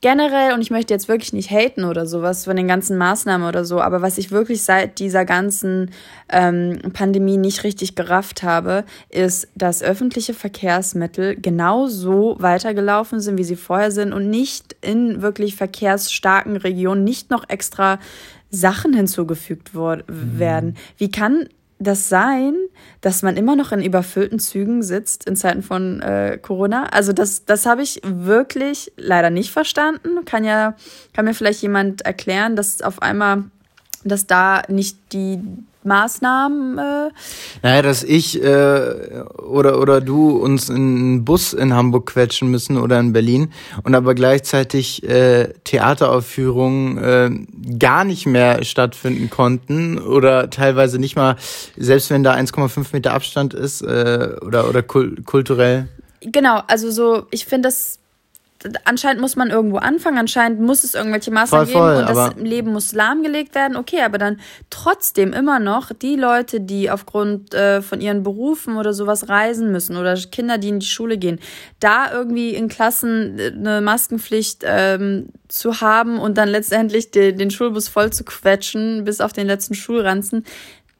generell, und ich möchte jetzt wirklich nicht haten oder sowas von den ganzen Maßnahmen oder so, aber was ich wirklich seit dieser ganzen ähm, Pandemie nicht richtig gerafft habe, ist, dass öffentliche Verkehrsmittel genauso weitergelaufen sind, wie sie vorher sind und nicht in wirklich verkehrsstarken Regionen nicht noch extra Sachen hinzugefügt mhm. werden. Wie kann das sein, dass man immer noch in überfüllten Zügen sitzt in Zeiten von äh, Corona? Also das, das habe ich wirklich leider nicht verstanden. Kann ja, kann mir vielleicht jemand erklären, dass auf einmal, dass da nicht die Maßnahmen? Äh naja, dass ich äh, oder, oder du uns in einen Bus in Hamburg quetschen müssen oder in Berlin und aber gleichzeitig äh, Theateraufführungen äh, gar nicht mehr stattfinden konnten oder teilweise nicht mal, selbst wenn da 1,5 Meter Abstand ist äh, oder, oder kul kulturell. Genau, also so, ich finde das anscheinend muss man irgendwo anfangen, anscheinend muss es irgendwelche Maßnahmen voll, voll, geben und das Leben muss lahmgelegt werden. Okay, aber dann trotzdem immer noch die Leute, die aufgrund äh, von ihren Berufen oder sowas reisen müssen oder Kinder, die in die Schule gehen, da irgendwie in Klassen äh, eine Maskenpflicht ähm, zu haben und dann letztendlich de den Schulbus voll zu quetschen bis auf den letzten Schulranzen,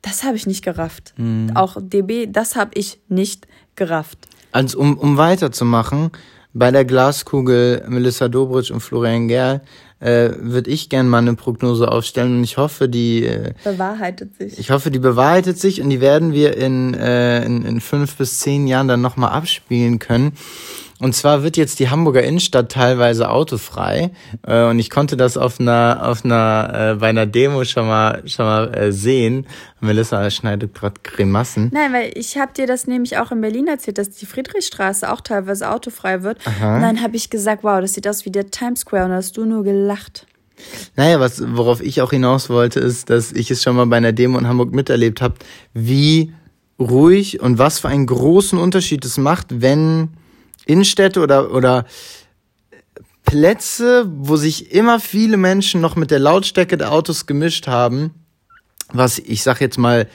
das habe ich nicht gerafft. Mhm. Auch DB, das habe ich nicht gerafft. Also um, um weiterzumachen, bei der Glaskugel Melissa Dobritsch und Florian Gerl äh, würde ich gerne mal eine Prognose aufstellen und ich hoffe, die äh, bewahrheitet sich. Ich hoffe, die bewahrheitet sich und die werden wir in, äh, in, in fünf bis zehn Jahren dann nochmal abspielen können. Und zwar wird jetzt die Hamburger Innenstadt teilweise autofrei. Äh, und ich konnte das auf einer, auf einer, äh, bei einer Demo schon mal, schon mal äh, sehen. Melissa schneidet gerade Grimassen. Nein, weil ich habe dir das nämlich auch in Berlin erzählt, dass die Friedrichstraße auch teilweise autofrei wird. Aha. Und dann habe ich gesagt, wow, das sieht aus wie der Times Square. Und da hast du nur gelacht. Naja, was, worauf ich auch hinaus wollte, ist, dass ich es schon mal bei einer Demo in Hamburg miterlebt habe, wie ruhig und was für einen großen Unterschied es macht, wenn Innenstädte oder, oder Plätze, wo sich immer viele Menschen noch mit der Lautstärke der Autos gemischt haben, was ich sag jetzt mal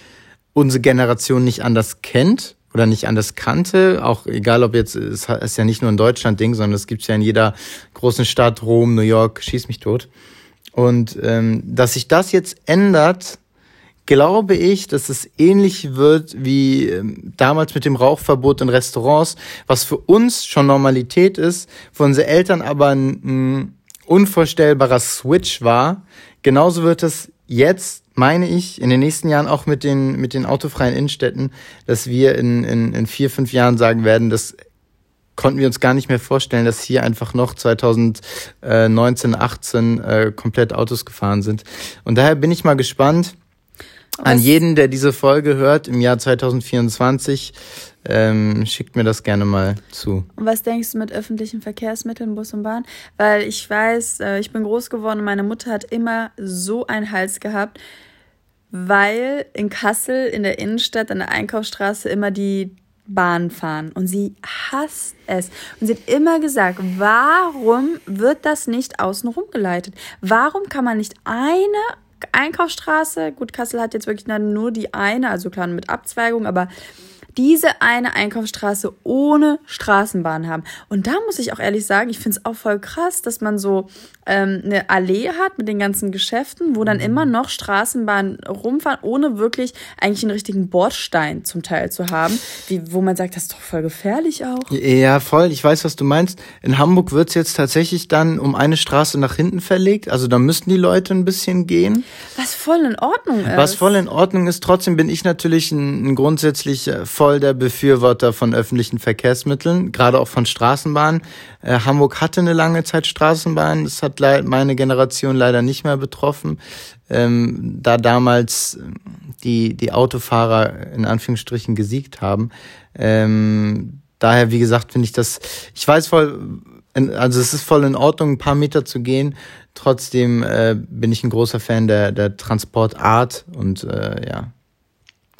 unsere Generation nicht anders kennt oder nicht anders kannte, auch egal ob jetzt, es ist ja nicht nur ein Deutschland-Ding, sondern es gibt's ja in jeder großen Stadt, Rom, New York, schieß mich tot. Und ähm, dass sich das jetzt ändert, glaube ich, dass es ähnlich wird wie ähm, damals mit dem Rauchverbot in Restaurants, was für uns schon Normalität ist, für unsere Eltern aber ein, ein unvorstellbarer Switch war. Genauso wird es jetzt, meine ich, in den nächsten Jahren auch mit den, mit den autofreien Innenstädten, dass wir in, in, in vier, fünf Jahren sagen werden, das konnten wir uns gar nicht mehr vorstellen, dass hier einfach noch 2019, 18 äh, komplett Autos gefahren sind. Und daher bin ich mal gespannt, an jeden, der diese Folge hört im Jahr 2024, ähm, schickt mir das gerne mal zu. Und was denkst du mit öffentlichen Verkehrsmitteln, Bus und Bahn? Weil ich weiß, äh, ich bin groß geworden und meine Mutter hat immer so einen Hals gehabt, weil in Kassel in der Innenstadt an der Einkaufsstraße immer die Bahn fahren und sie hasst es. Und sie hat immer gesagt, warum wird das nicht außenrum geleitet? Warum kann man nicht eine Einkaufsstraße. Gut, Kassel hat jetzt wirklich nur die eine, also klar mit Abzweigung, aber diese eine Einkaufsstraße ohne Straßenbahn haben. Und da muss ich auch ehrlich sagen, ich finde es auch voll krass, dass man so ähm, eine Allee hat mit den ganzen Geschäften, wo dann mhm. immer noch Straßenbahnen rumfahren, ohne wirklich eigentlich einen richtigen Bordstein zum Teil zu haben, wie, wo man sagt, das ist doch voll gefährlich auch. Ja, voll. Ich weiß, was du meinst. In Hamburg wird es jetzt tatsächlich dann um eine Straße nach hinten verlegt. Also da müssten die Leute ein bisschen gehen. Was voll in Ordnung ist. Was voll in Ordnung ist. Trotzdem bin ich natürlich ein, ein grundsätzlich äh, voll der Befürworter von öffentlichen Verkehrsmitteln, gerade auch von Straßenbahnen. Äh, Hamburg hatte eine lange Zeit Straßenbahnen. Das hat meine Generation leider nicht mehr betroffen, ähm, da damals die, die Autofahrer in Anführungsstrichen gesiegt haben. Ähm, daher, wie gesagt, finde ich das, ich weiß voll, also es ist voll in Ordnung, ein paar Meter zu gehen. Trotzdem äh, bin ich ein großer Fan der, der Transportart und äh, ja,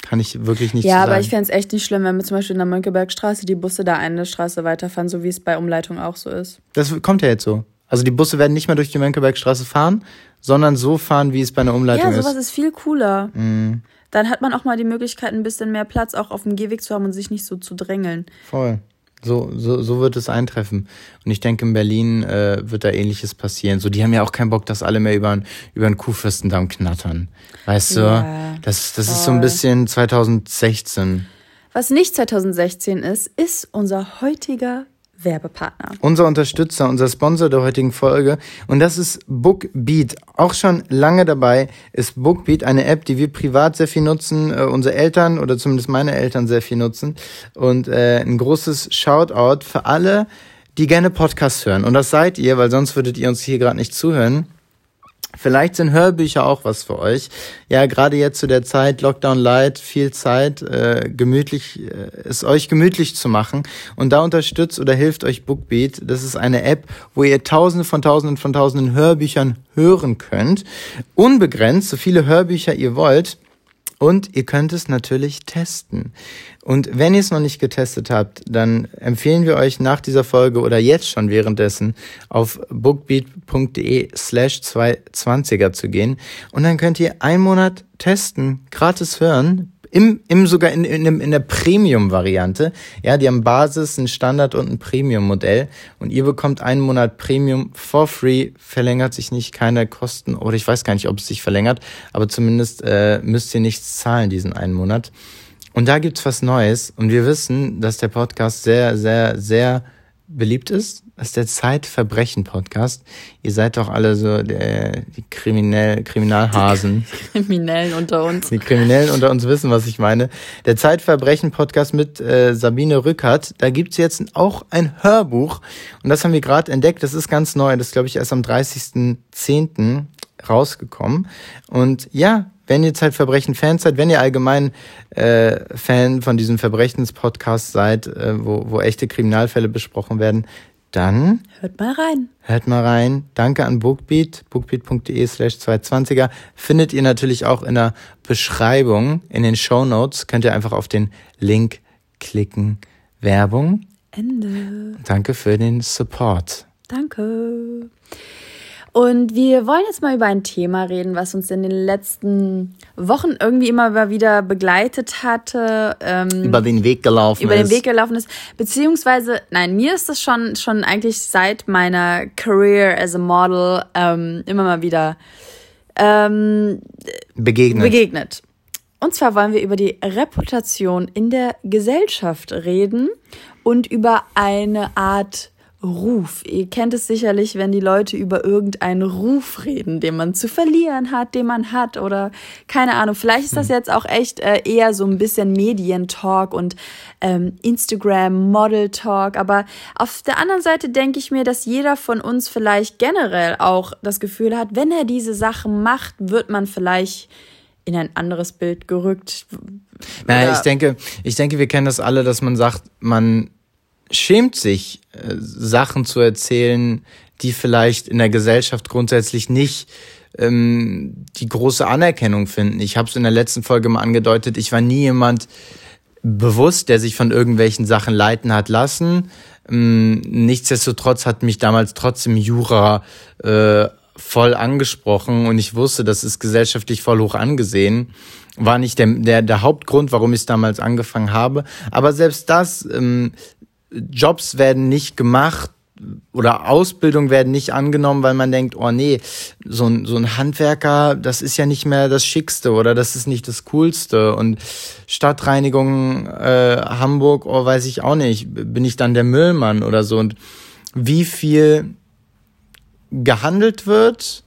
kann ich wirklich nicht Ja, aber ich fände es echt nicht schlimm, wenn wir zum Beispiel in der Mönckebergstraße die Busse da eine Straße weiterfahren, so wie es bei Umleitung auch so ist. Das kommt ja jetzt so. Also die Busse werden nicht mehr durch die Mönckebergstraße fahren, sondern so fahren, wie es bei einer Umleitung ist. Ja, sowas ist. ist viel cooler. Mm. Dann hat man auch mal die Möglichkeit, ein bisschen mehr Platz auch auf dem Gehweg zu haben und sich nicht so zu drängeln. Voll. So, so, so wird es eintreffen. Und ich denke, in Berlin äh, wird da ähnliches passieren. So, die haben ja auch keinen Bock, dass alle mehr über, über den Kuhfürstendamm knattern. Weißt ja, du? Das, das ist so ein bisschen 2016. Was nicht 2016 ist, ist unser heutiger Werbepartner. Unser Unterstützer, unser Sponsor der heutigen Folge. Und das ist Bookbeat. Auch schon lange dabei ist Bookbeat eine App, die wir privat sehr viel nutzen, äh, unsere Eltern oder zumindest meine Eltern sehr viel nutzen. Und äh, ein großes Shoutout für alle, die gerne Podcasts hören. Und das seid ihr, weil sonst würdet ihr uns hier gerade nicht zuhören. Vielleicht sind Hörbücher auch was für euch. Ja, gerade jetzt zu der Zeit, Lockdown Light, viel Zeit, äh, gemütlich, äh, es euch gemütlich zu machen. Und da unterstützt oder hilft euch Bookbeat. Das ist eine App, wo ihr tausende von tausenden von tausenden Hörbüchern hören könnt. Unbegrenzt, so viele Hörbücher ihr wollt. Und ihr könnt es natürlich testen. Und wenn ihr es noch nicht getestet habt, dann empfehlen wir euch nach dieser Folge oder jetzt schon währenddessen auf bookbeat.de slash 220er zu gehen. Und dann könnt ihr einen Monat testen, gratis hören, im, im sogar in, in, in der Premium-Variante. Ja, die haben Basis, ein Standard und ein Premium-Modell. Und ihr bekommt einen Monat Premium for free, verlängert sich nicht, keine Kosten. Oder ich weiß gar nicht, ob es sich verlängert, aber zumindest äh, müsst ihr nichts zahlen diesen einen Monat. Und da gibt's was Neues. Und wir wissen, dass der Podcast sehr, sehr, sehr beliebt ist Das ist der Zeitverbrechen-Podcast. Ihr seid doch alle so der, die Kriminell, Kriminalhasen. Die Kriminellen unter uns. Die Kriminellen unter uns wissen, was ich meine. Der Zeitverbrechen-Podcast mit äh, Sabine Rückert. Da gibt's jetzt auch ein Hörbuch. Und das haben wir gerade entdeckt. Das ist ganz neu. Das ist, glaube ich, erst am 30.10. rausgekommen. Und ja, wenn ihr Zeitverbrechen-Fans seid, wenn ihr allgemein äh, Fan von diesem Verbrechens-Podcast seid, äh, wo, wo echte Kriminalfälle besprochen werden, dann hört mal rein. Hört mal rein. Danke an Bookbeat, bookbeat.de slash 220er. Findet ihr natürlich auch in der Beschreibung, in den Show Notes, könnt ihr einfach auf den Link klicken. Werbung. Ende. Danke für den Support. Danke. Und wir wollen jetzt mal über ein Thema reden, was uns in den letzten Wochen irgendwie immer wieder begleitet hatte. Ähm, über den Weg gelaufen über ist. Über den Weg gelaufen ist. Beziehungsweise, nein, mir ist das schon, schon eigentlich seit meiner Career as a Model ähm, immer mal wieder ähm, begegnet. begegnet. Und zwar wollen wir über die Reputation in der Gesellschaft reden und über eine Art Ruf. Ihr kennt es sicherlich, wenn die Leute über irgendeinen Ruf reden, den man zu verlieren hat, den man hat oder keine Ahnung. Vielleicht ist das hm. jetzt auch echt äh, eher so ein bisschen Medientalk und ähm, Instagram Model Talk. Aber auf der anderen Seite denke ich mir, dass jeder von uns vielleicht generell auch das Gefühl hat, wenn er diese Sachen macht, wird man vielleicht in ein anderes Bild gerückt. Naja, ich denke, ich denke, wir kennen das alle, dass man sagt, man schämt sich, äh, Sachen zu erzählen, die vielleicht in der Gesellschaft grundsätzlich nicht ähm, die große Anerkennung finden. Ich habe es in der letzten Folge mal angedeutet, ich war nie jemand bewusst, der sich von irgendwelchen Sachen leiten hat lassen. Ähm, nichtsdestotrotz hat mich damals trotzdem Jura äh, voll angesprochen und ich wusste, das ist gesellschaftlich voll hoch angesehen. War nicht der, der, der Hauptgrund, warum ich damals angefangen habe. Aber selbst das ähm, Jobs werden nicht gemacht oder Ausbildung werden nicht angenommen, weil man denkt, oh nee, so ein, so ein Handwerker, das ist ja nicht mehr das Schickste oder das ist nicht das Coolste. Und Stadtreinigung äh, Hamburg, oh weiß ich auch nicht, bin ich dann der Müllmann oder so. Und wie viel gehandelt wird,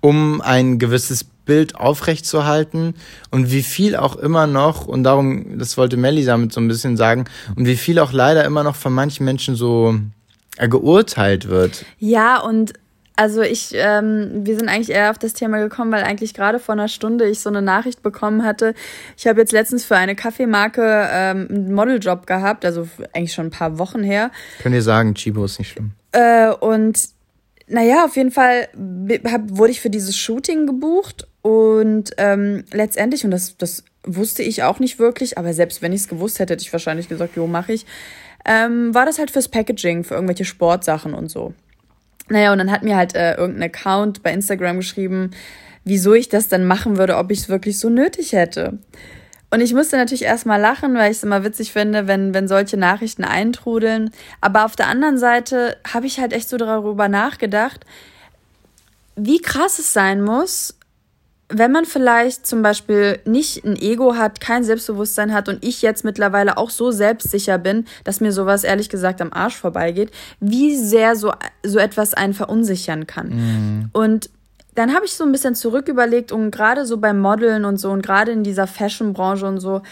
um ein gewisses Bild aufrechtzuerhalten und wie viel auch immer noch, und darum, das wollte Melly damit so ein bisschen sagen, und wie viel auch leider immer noch von manchen Menschen so äh, geurteilt wird. Ja, und also ich, ähm, wir sind eigentlich eher auf das Thema gekommen, weil eigentlich gerade vor einer Stunde ich so eine Nachricht bekommen hatte. Ich habe jetzt letztens für eine Kaffeemarke ähm, einen Modeljob gehabt, also eigentlich schon ein paar Wochen her. Könnt ihr sagen, Chibo ist nicht schlimm. Äh, und naja, auf jeden Fall hab, wurde ich für dieses Shooting gebucht und ähm, letztendlich, und das, das wusste ich auch nicht wirklich, aber selbst wenn ich es gewusst hätte, hätte ich wahrscheinlich gesagt, jo, mache ich, ähm, war das halt fürs Packaging, für irgendwelche Sportsachen und so. Naja, und dann hat mir halt äh, irgendein Account bei Instagram geschrieben, wieso ich das dann machen würde, ob ich es wirklich so nötig hätte. Und ich musste natürlich erstmal lachen, weil ich es immer witzig finde, wenn, wenn solche Nachrichten eintrudeln. Aber auf der anderen Seite habe ich halt echt so darüber nachgedacht, wie krass es sein muss, wenn man vielleicht zum Beispiel nicht ein Ego hat, kein Selbstbewusstsein hat und ich jetzt mittlerweile auch so selbstsicher bin, dass mir sowas ehrlich gesagt am Arsch vorbeigeht, wie sehr so, so etwas einen verunsichern kann. Mhm. Und dann habe ich so ein bisschen zurück überlegt und gerade so beim Modeln und so und gerade in dieser Fashion-Branche und so,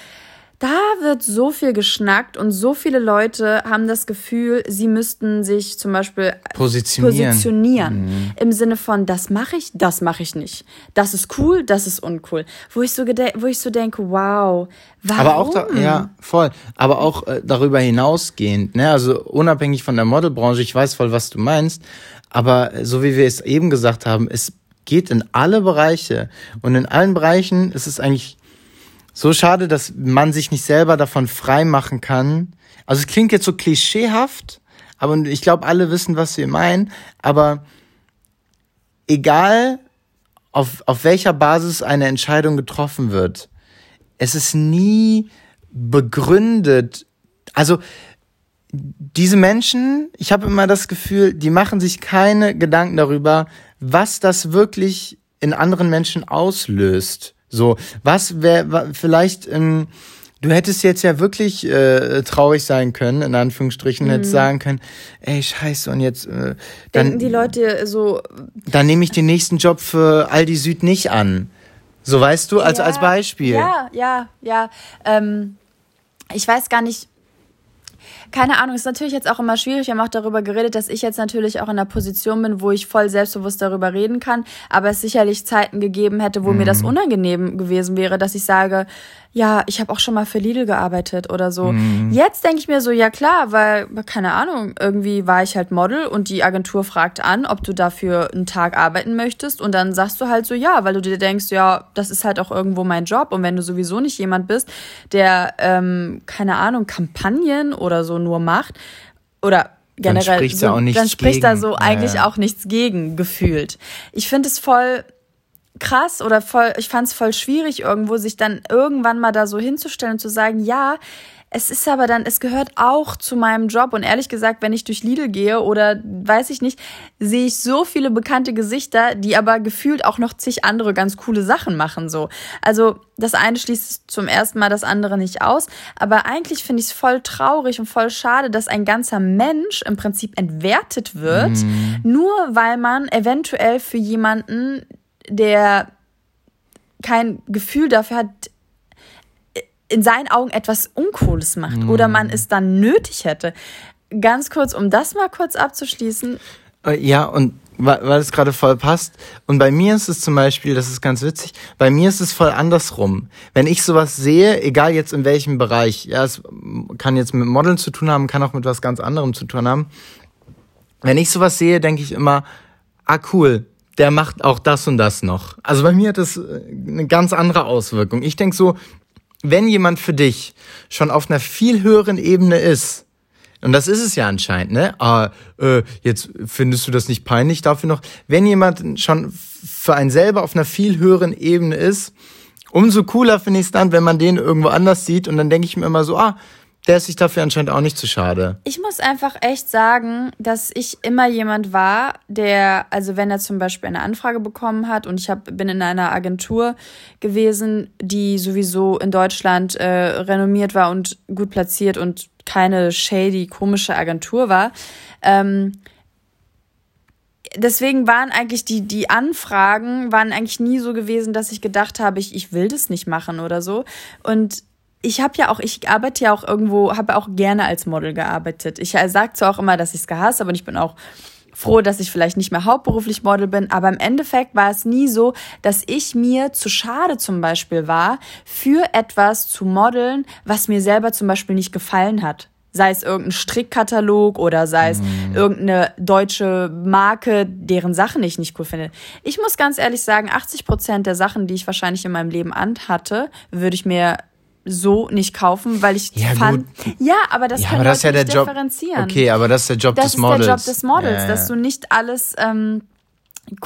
da wird so viel geschnackt und so viele Leute haben das Gefühl, sie müssten sich zum Beispiel positionieren. positionieren mhm. Im Sinne von, das mache ich, das mache ich nicht. Das ist cool, das ist uncool. Wo ich so, wo ich so denke, wow, warum? Aber auch, da, ja, voll. Aber auch äh, darüber hinausgehend, ne? Also unabhängig von der Modelbranche, ich weiß voll, was du meinst. Aber so wie wir es eben gesagt haben, es geht in alle Bereiche. Und in allen Bereichen ist es eigentlich so schade, dass man sich nicht selber davon frei machen kann. Also es klingt jetzt so klischeehaft, aber ich glaube, alle wissen, was wir meinen. Aber egal, auf, auf welcher Basis eine Entscheidung getroffen wird, es ist nie begründet. Also diese Menschen, ich habe immer das Gefühl, die machen sich keine Gedanken darüber, was das wirklich in anderen Menschen auslöst. So, was wäre vielleicht, ähm, Du hättest jetzt ja wirklich äh, traurig sein können, in Anführungsstrichen, mhm. hättest sagen können, ey, scheiße, und jetzt äh, dann. Denken die Leute so. Dann nehme ich den nächsten Job für Aldi Süd nicht an. So weißt du, also ja, als Beispiel. Ja, ja, ja. Ähm, ich weiß gar nicht, keine Ahnung, ist natürlich jetzt auch immer schwierig. Wir haben auch darüber geredet, dass ich jetzt natürlich auch in einer Position bin, wo ich voll selbstbewusst darüber reden kann, aber es sicherlich Zeiten gegeben hätte, wo mhm. mir das mhm. unangenehm gewesen wäre, dass ich sage, ja, ich habe auch schon mal für Lidl gearbeitet oder so. Mhm. Jetzt denke ich mir so, ja klar, weil, keine Ahnung, irgendwie war ich halt Model und die Agentur fragt an, ob du dafür einen Tag arbeiten möchtest und dann sagst du halt so ja, weil du dir denkst, ja, das ist halt auch irgendwo mein Job und wenn du sowieso nicht jemand bist, der, ähm, keine Ahnung, Kampagnen oder so nur macht oder generell, dann spricht, so, dann spricht gegen. da so eigentlich ja. auch nichts gegen gefühlt. Ich finde es voll krass oder voll, ich fand es voll schwierig irgendwo, sich dann irgendwann mal da so hinzustellen und zu sagen, ja, es ist aber dann, es gehört auch zu meinem Job. Und ehrlich gesagt, wenn ich durch Lidl gehe oder weiß ich nicht, sehe ich so viele bekannte Gesichter, die aber gefühlt auch noch zig andere ganz coole Sachen machen. So. Also das eine schließt zum ersten Mal das andere nicht aus. Aber eigentlich finde ich es voll traurig und voll schade, dass ein ganzer Mensch im Prinzip entwertet wird, mhm. nur weil man eventuell für jemanden der kein Gefühl dafür hat, in seinen Augen etwas Uncooles macht mm. oder man es dann nötig hätte. Ganz kurz, um das mal kurz abzuschließen. Äh, ja, und weil, weil es gerade voll passt. Und bei mir ist es zum Beispiel, das ist ganz witzig, bei mir ist es voll andersrum. Wenn ich sowas sehe, egal jetzt in welchem Bereich, ja, es kann jetzt mit Modeln zu tun haben, kann auch mit was ganz anderem zu tun haben. Wenn ich sowas sehe, denke ich immer, ah cool, der macht auch das und das noch. Also bei mir hat das äh, eine ganz andere Auswirkung. Ich denk so, wenn jemand für dich schon auf einer viel höheren Ebene ist, und das ist es ja anscheinend, ne? Ah, äh, jetzt findest du das nicht peinlich dafür noch. Wenn jemand schon für einen selber auf einer viel höheren Ebene ist, umso cooler finde ich es dann, wenn man den irgendwo anders sieht. Und dann denke ich mir immer so, ah, der ist sich dafür anscheinend auch nicht zu schade. Ich muss einfach echt sagen, dass ich immer jemand war, der, also wenn er zum Beispiel eine Anfrage bekommen hat und ich hab, bin in einer Agentur gewesen, die sowieso in Deutschland äh, renommiert war und gut platziert und keine shady, komische Agentur war. Ähm, deswegen waren eigentlich die, die Anfragen waren eigentlich nie so gewesen, dass ich gedacht habe, ich, ich will das nicht machen oder so. Und ich habe ja auch, ich arbeite ja auch irgendwo, habe auch gerne als Model gearbeitet. Ich sage zwar auch immer, dass ich es gehasst habe und ich bin auch froh, dass ich vielleicht nicht mehr hauptberuflich Model bin, aber im Endeffekt war es nie so, dass ich mir zu schade zum Beispiel war, für etwas zu modeln, was mir selber zum Beispiel nicht gefallen hat. Sei es irgendein Strickkatalog oder sei es mm. irgendeine deutsche Marke, deren Sachen ich nicht cool finde. Ich muss ganz ehrlich sagen, 80 Prozent der Sachen, die ich wahrscheinlich in meinem Leben anhatte, würde ich mir so nicht kaufen, weil ich ja, fand, gut. ja, aber das ja, kann das ja der Job. Okay, aber das ist der Job das des Models. Das ist der Job des Models, ja, dass du nicht alles ähm,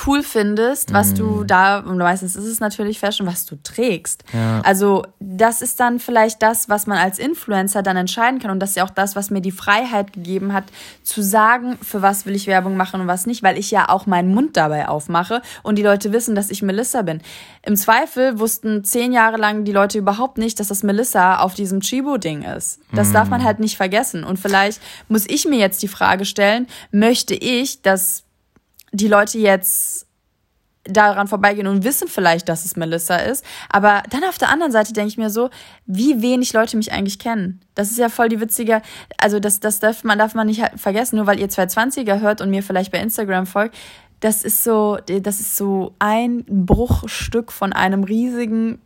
cool findest, was mm. du da, und meistens ist es natürlich Fashion, was du trägst. Ja. Also das ist dann vielleicht das, was man als Influencer dann entscheiden kann. Und das ist ja auch das, was mir die Freiheit gegeben hat, zu sagen, für was will ich Werbung machen und was nicht, weil ich ja auch meinen Mund dabei aufmache und die Leute wissen, dass ich Melissa bin. Im Zweifel wussten zehn Jahre lang die Leute überhaupt nicht, dass das Melissa auf diesem Chibo-Ding ist. Das mm. darf man halt nicht vergessen. Und vielleicht muss ich mir jetzt die Frage stellen, möchte ich, dass die Leute jetzt daran vorbeigehen und wissen vielleicht, dass es Melissa ist. Aber dann auf der anderen Seite denke ich mir so, wie wenig Leute mich eigentlich kennen. Das ist ja voll die witzige, also das, das darf man, darf man nicht vergessen, nur weil ihr 220er hört und mir vielleicht bei Instagram folgt. Das ist so, das ist so ein Bruchstück von einem riesigen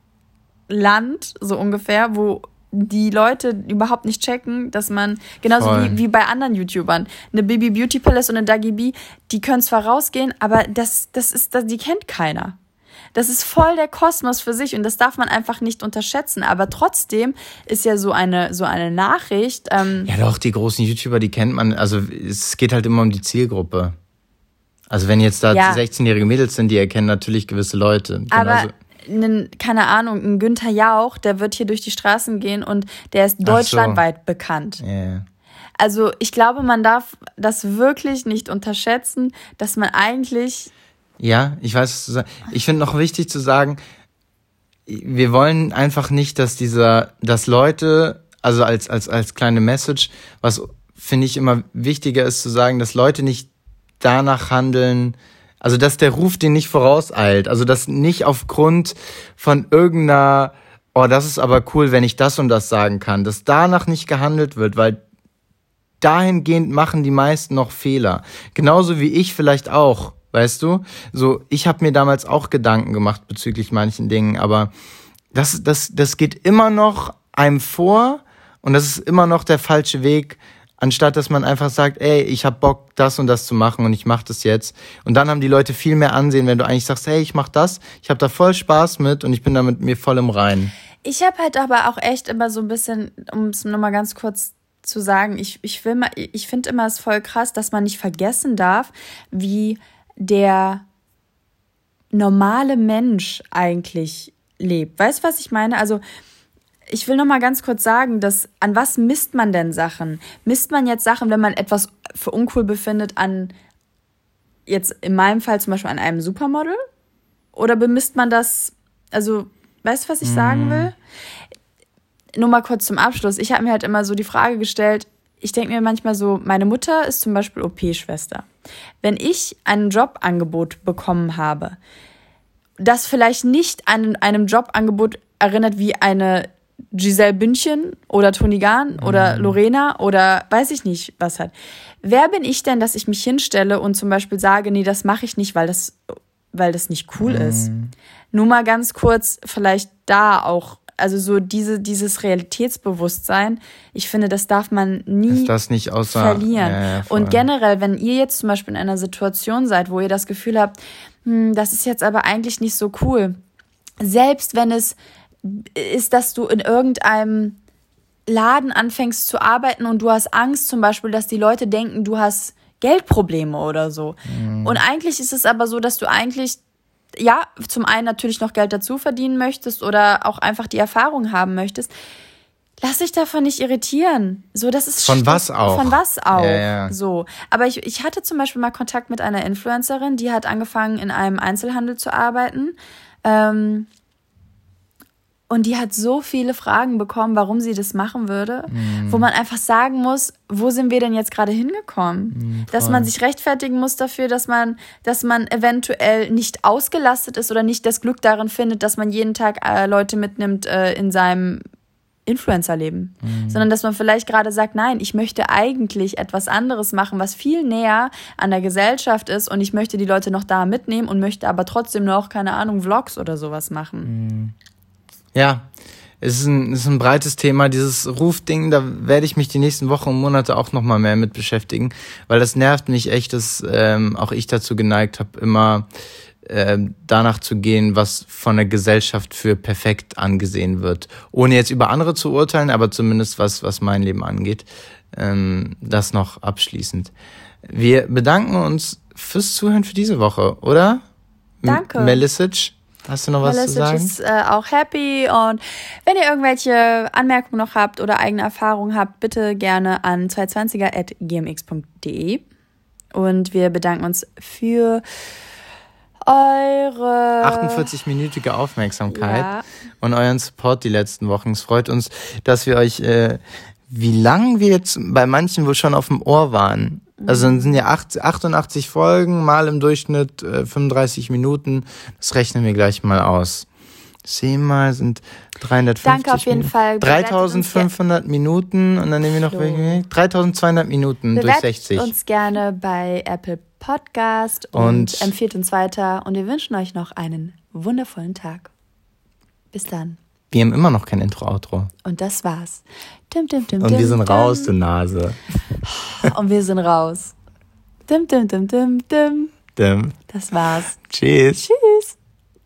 Land, so ungefähr, wo die Leute überhaupt nicht checken, dass man, genauso wie, wie bei anderen YouTubern, eine Baby Beauty Palace und eine Dagi B, die können zwar rausgehen, aber das, das ist, das, die kennt keiner. Das ist voll der Kosmos für sich und das darf man einfach nicht unterschätzen. Aber trotzdem ist ja so eine, so eine Nachricht. Ähm ja, doch, die großen YouTuber, die kennt man. Also es geht halt immer um die Zielgruppe. Also wenn jetzt da ja. 16-jährige Mädels sind, die erkennen natürlich gewisse Leute. Genauso. Einen, keine Ahnung, ein Günther Jauch, der wird hier durch die Straßen gehen und der ist deutschlandweit so. bekannt. Yeah. Also ich glaube, man darf das wirklich nicht unterschätzen, dass man eigentlich. Ja, ich weiß, was du sagst. Ich finde noch wichtig zu sagen, wir wollen einfach nicht, dass dieser, dass Leute, also als, als, als kleine Message, was finde ich immer wichtiger ist zu sagen, dass Leute nicht danach handeln, also dass der Ruf den nicht vorauseilt, also dass nicht aufgrund von irgendeiner, oh, das ist aber cool, wenn ich das und das sagen kann, dass danach nicht gehandelt wird, weil dahingehend machen die meisten noch Fehler. Genauso wie ich vielleicht auch. Weißt du? So, ich habe mir damals auch Gedanken gemacht bezüglich manchen Dingen, aber das, das, das geht immer noch einem vor und das ist immer noch der falsche Weg, anstatt dass man einfach sagt, ey, ich hab Bock, das und das zu machen und ich mach das jetzt. Und dann haben die Leute viel mehr Ansehen, wenn du eigentlich sagst, hey, ich mach das, ich habe da voll Spaß mit und ich bin damit mir voll im Reinen. Ich habe halt aber auch echt immer so ein bisschen, um es nochmal ganz kurz zu sagen, ich, ich ich finde immer es voll krass, dass man nicht vergessen darf, wie der normale Mensch eigentlich lebt. Weißt du, was ich meine? Also, ich will noch mal ganz kurz sagen, dass an was misst man denn Sachen? Misst man jetzt Sachen, wenn man etwas für uncool befindet, an jetzt in meinem Fall zum Beispiel an einem Supermodel? Oder bemisst man das, also, weißt du, was ich sagen mhm. will? Nur mal kurz zum Abschluss. Ich habe mir halt immer so die Frage gestellt, ich denke mir manchmal so, meine Mutter ist zum Beispiel OP-Schwester. Wenn ich ein Jobangebot bekommen habe, das vielleicht nicht an einem Jobangebot erinnert wie eine Giselle Bündchen oder Toni Gahn oder mhm. Lorena oder weiß ich nicht was hat. Wer bin ich denn, dass ich mich hinstelle und zum Beispiel sage, nee, das mache ich nicht, weil das, weil das nicht cool mhm. ist. Nur mal ganz kurz, vielleicht da auch also so diese, dieses Realitätsbewusstsein, ich finde, das darf man nie außer, verlieren. Ja, ja, und generell, wenn ihr jetzt zum Beispiel in einer Situation seid, wo ihr das Gefühl habt, hm, das ist jetzt aber eigentlich nicht so cool, selbst wenn es ist, dass du in irgendeinem Laden anfängst zu arbeiten und du hast Angst zum Beispiel, dass die Leute denken, du hast Geldprobleme oder so. Mhm. Und eigentlich ist es aber so, dass du eigentlich ja, zum einen natürlich noch Geld dazu verdienen möchtest oder auch einfach die Erfahrung haben möchtest, lass dich davon nicht irritieren. So, das ist von was auch. Von was auch. Ja, ja. So, aber ich, ich hatte zum Beispiel mal Kontakt mit einer Influencerin, die hat angefangen in einem Einzelhandel zu arbeiten. Ähm, und die hat so viele Fragen bekommen, warum sie das machen würde, mm. wo man einfach sagen muss, wo sind wir denn jetzt gerade hingekommen? Mm, dass man sich rechtfertigen muss dafür, dass man, dass man eventuell nicht ausgelastet ist oder nicht das Glück darin findet, dass man jeden Tag äh, Leute mitnimmt äh, in seinem Influencer-Leben, mm. sondern dass man vielleicht gerade sagt, nein, ich möchte eigentlich etwas anderes machen, was viel näher an der Gesellschaft ist und ich möchte die Leute noch da mitnehmen und möchte aber trotzdem noch, keine Ahnung, Vlogs oder sowas machen. Mm. Ja, es ist ein, es ist ein breites Thema, dieses Rufding, da werde ich mich die nächsten Wochen und Monate auch nochmal mehr mit beschäftigen, weil das nervt mich echt, dass ähm, auch ich dazu geneigt habe, immer äh, danach zu gehen, was von der Gesellschaft für perfekt angesehen wird. Ohne jetzt über andere zu urteilen, aber zumindest was, was mein Leben angeht. Ähm, das noch abschließend. Wir bedanken uns fürs Zuhören für diese Woche, oder? Danke. Melisic. Hast du noch was Melissa zu sagen? ist äh, auch happy und wenn ihr irgendwelche Anmerkungen noch habt oder eigene Erfahrungen habt, bitte gerne an 220er.gmx.de und wir bedanken uns für eure 48-minütige Aufmerksamkeit ja. und euren Support die letzten Wochen. Es freut uns, dass wir euch, äh, wie lang wir jetzt bei manchen wohl schon auf dem Ohr waren. Also dann sind ja 88 Folgen, mal im Durchschnitt äh, 35 Minuten. Das rechnen wir gleich mal aus. Zehnmal sind 350 Danke auf jeden Minuten. Fall. 3500 Minuten und dann nehmen wir noch so. 3200 Minuten Bewertet durch 60. uns gerne bei Apple Podcast und, und empfiehlt uns weiter und wir wünschen euch noch einen wundervollen Tag. Bis dann. Wir haben immer noch kein Intro-Outro. Und das war's. Dim, dim, dim, Und wir sind raus, du Nase. Und wir sind raus. Dim, dim, dim, dim, dim. Dim. Das war's. Tschüss. Tschüss.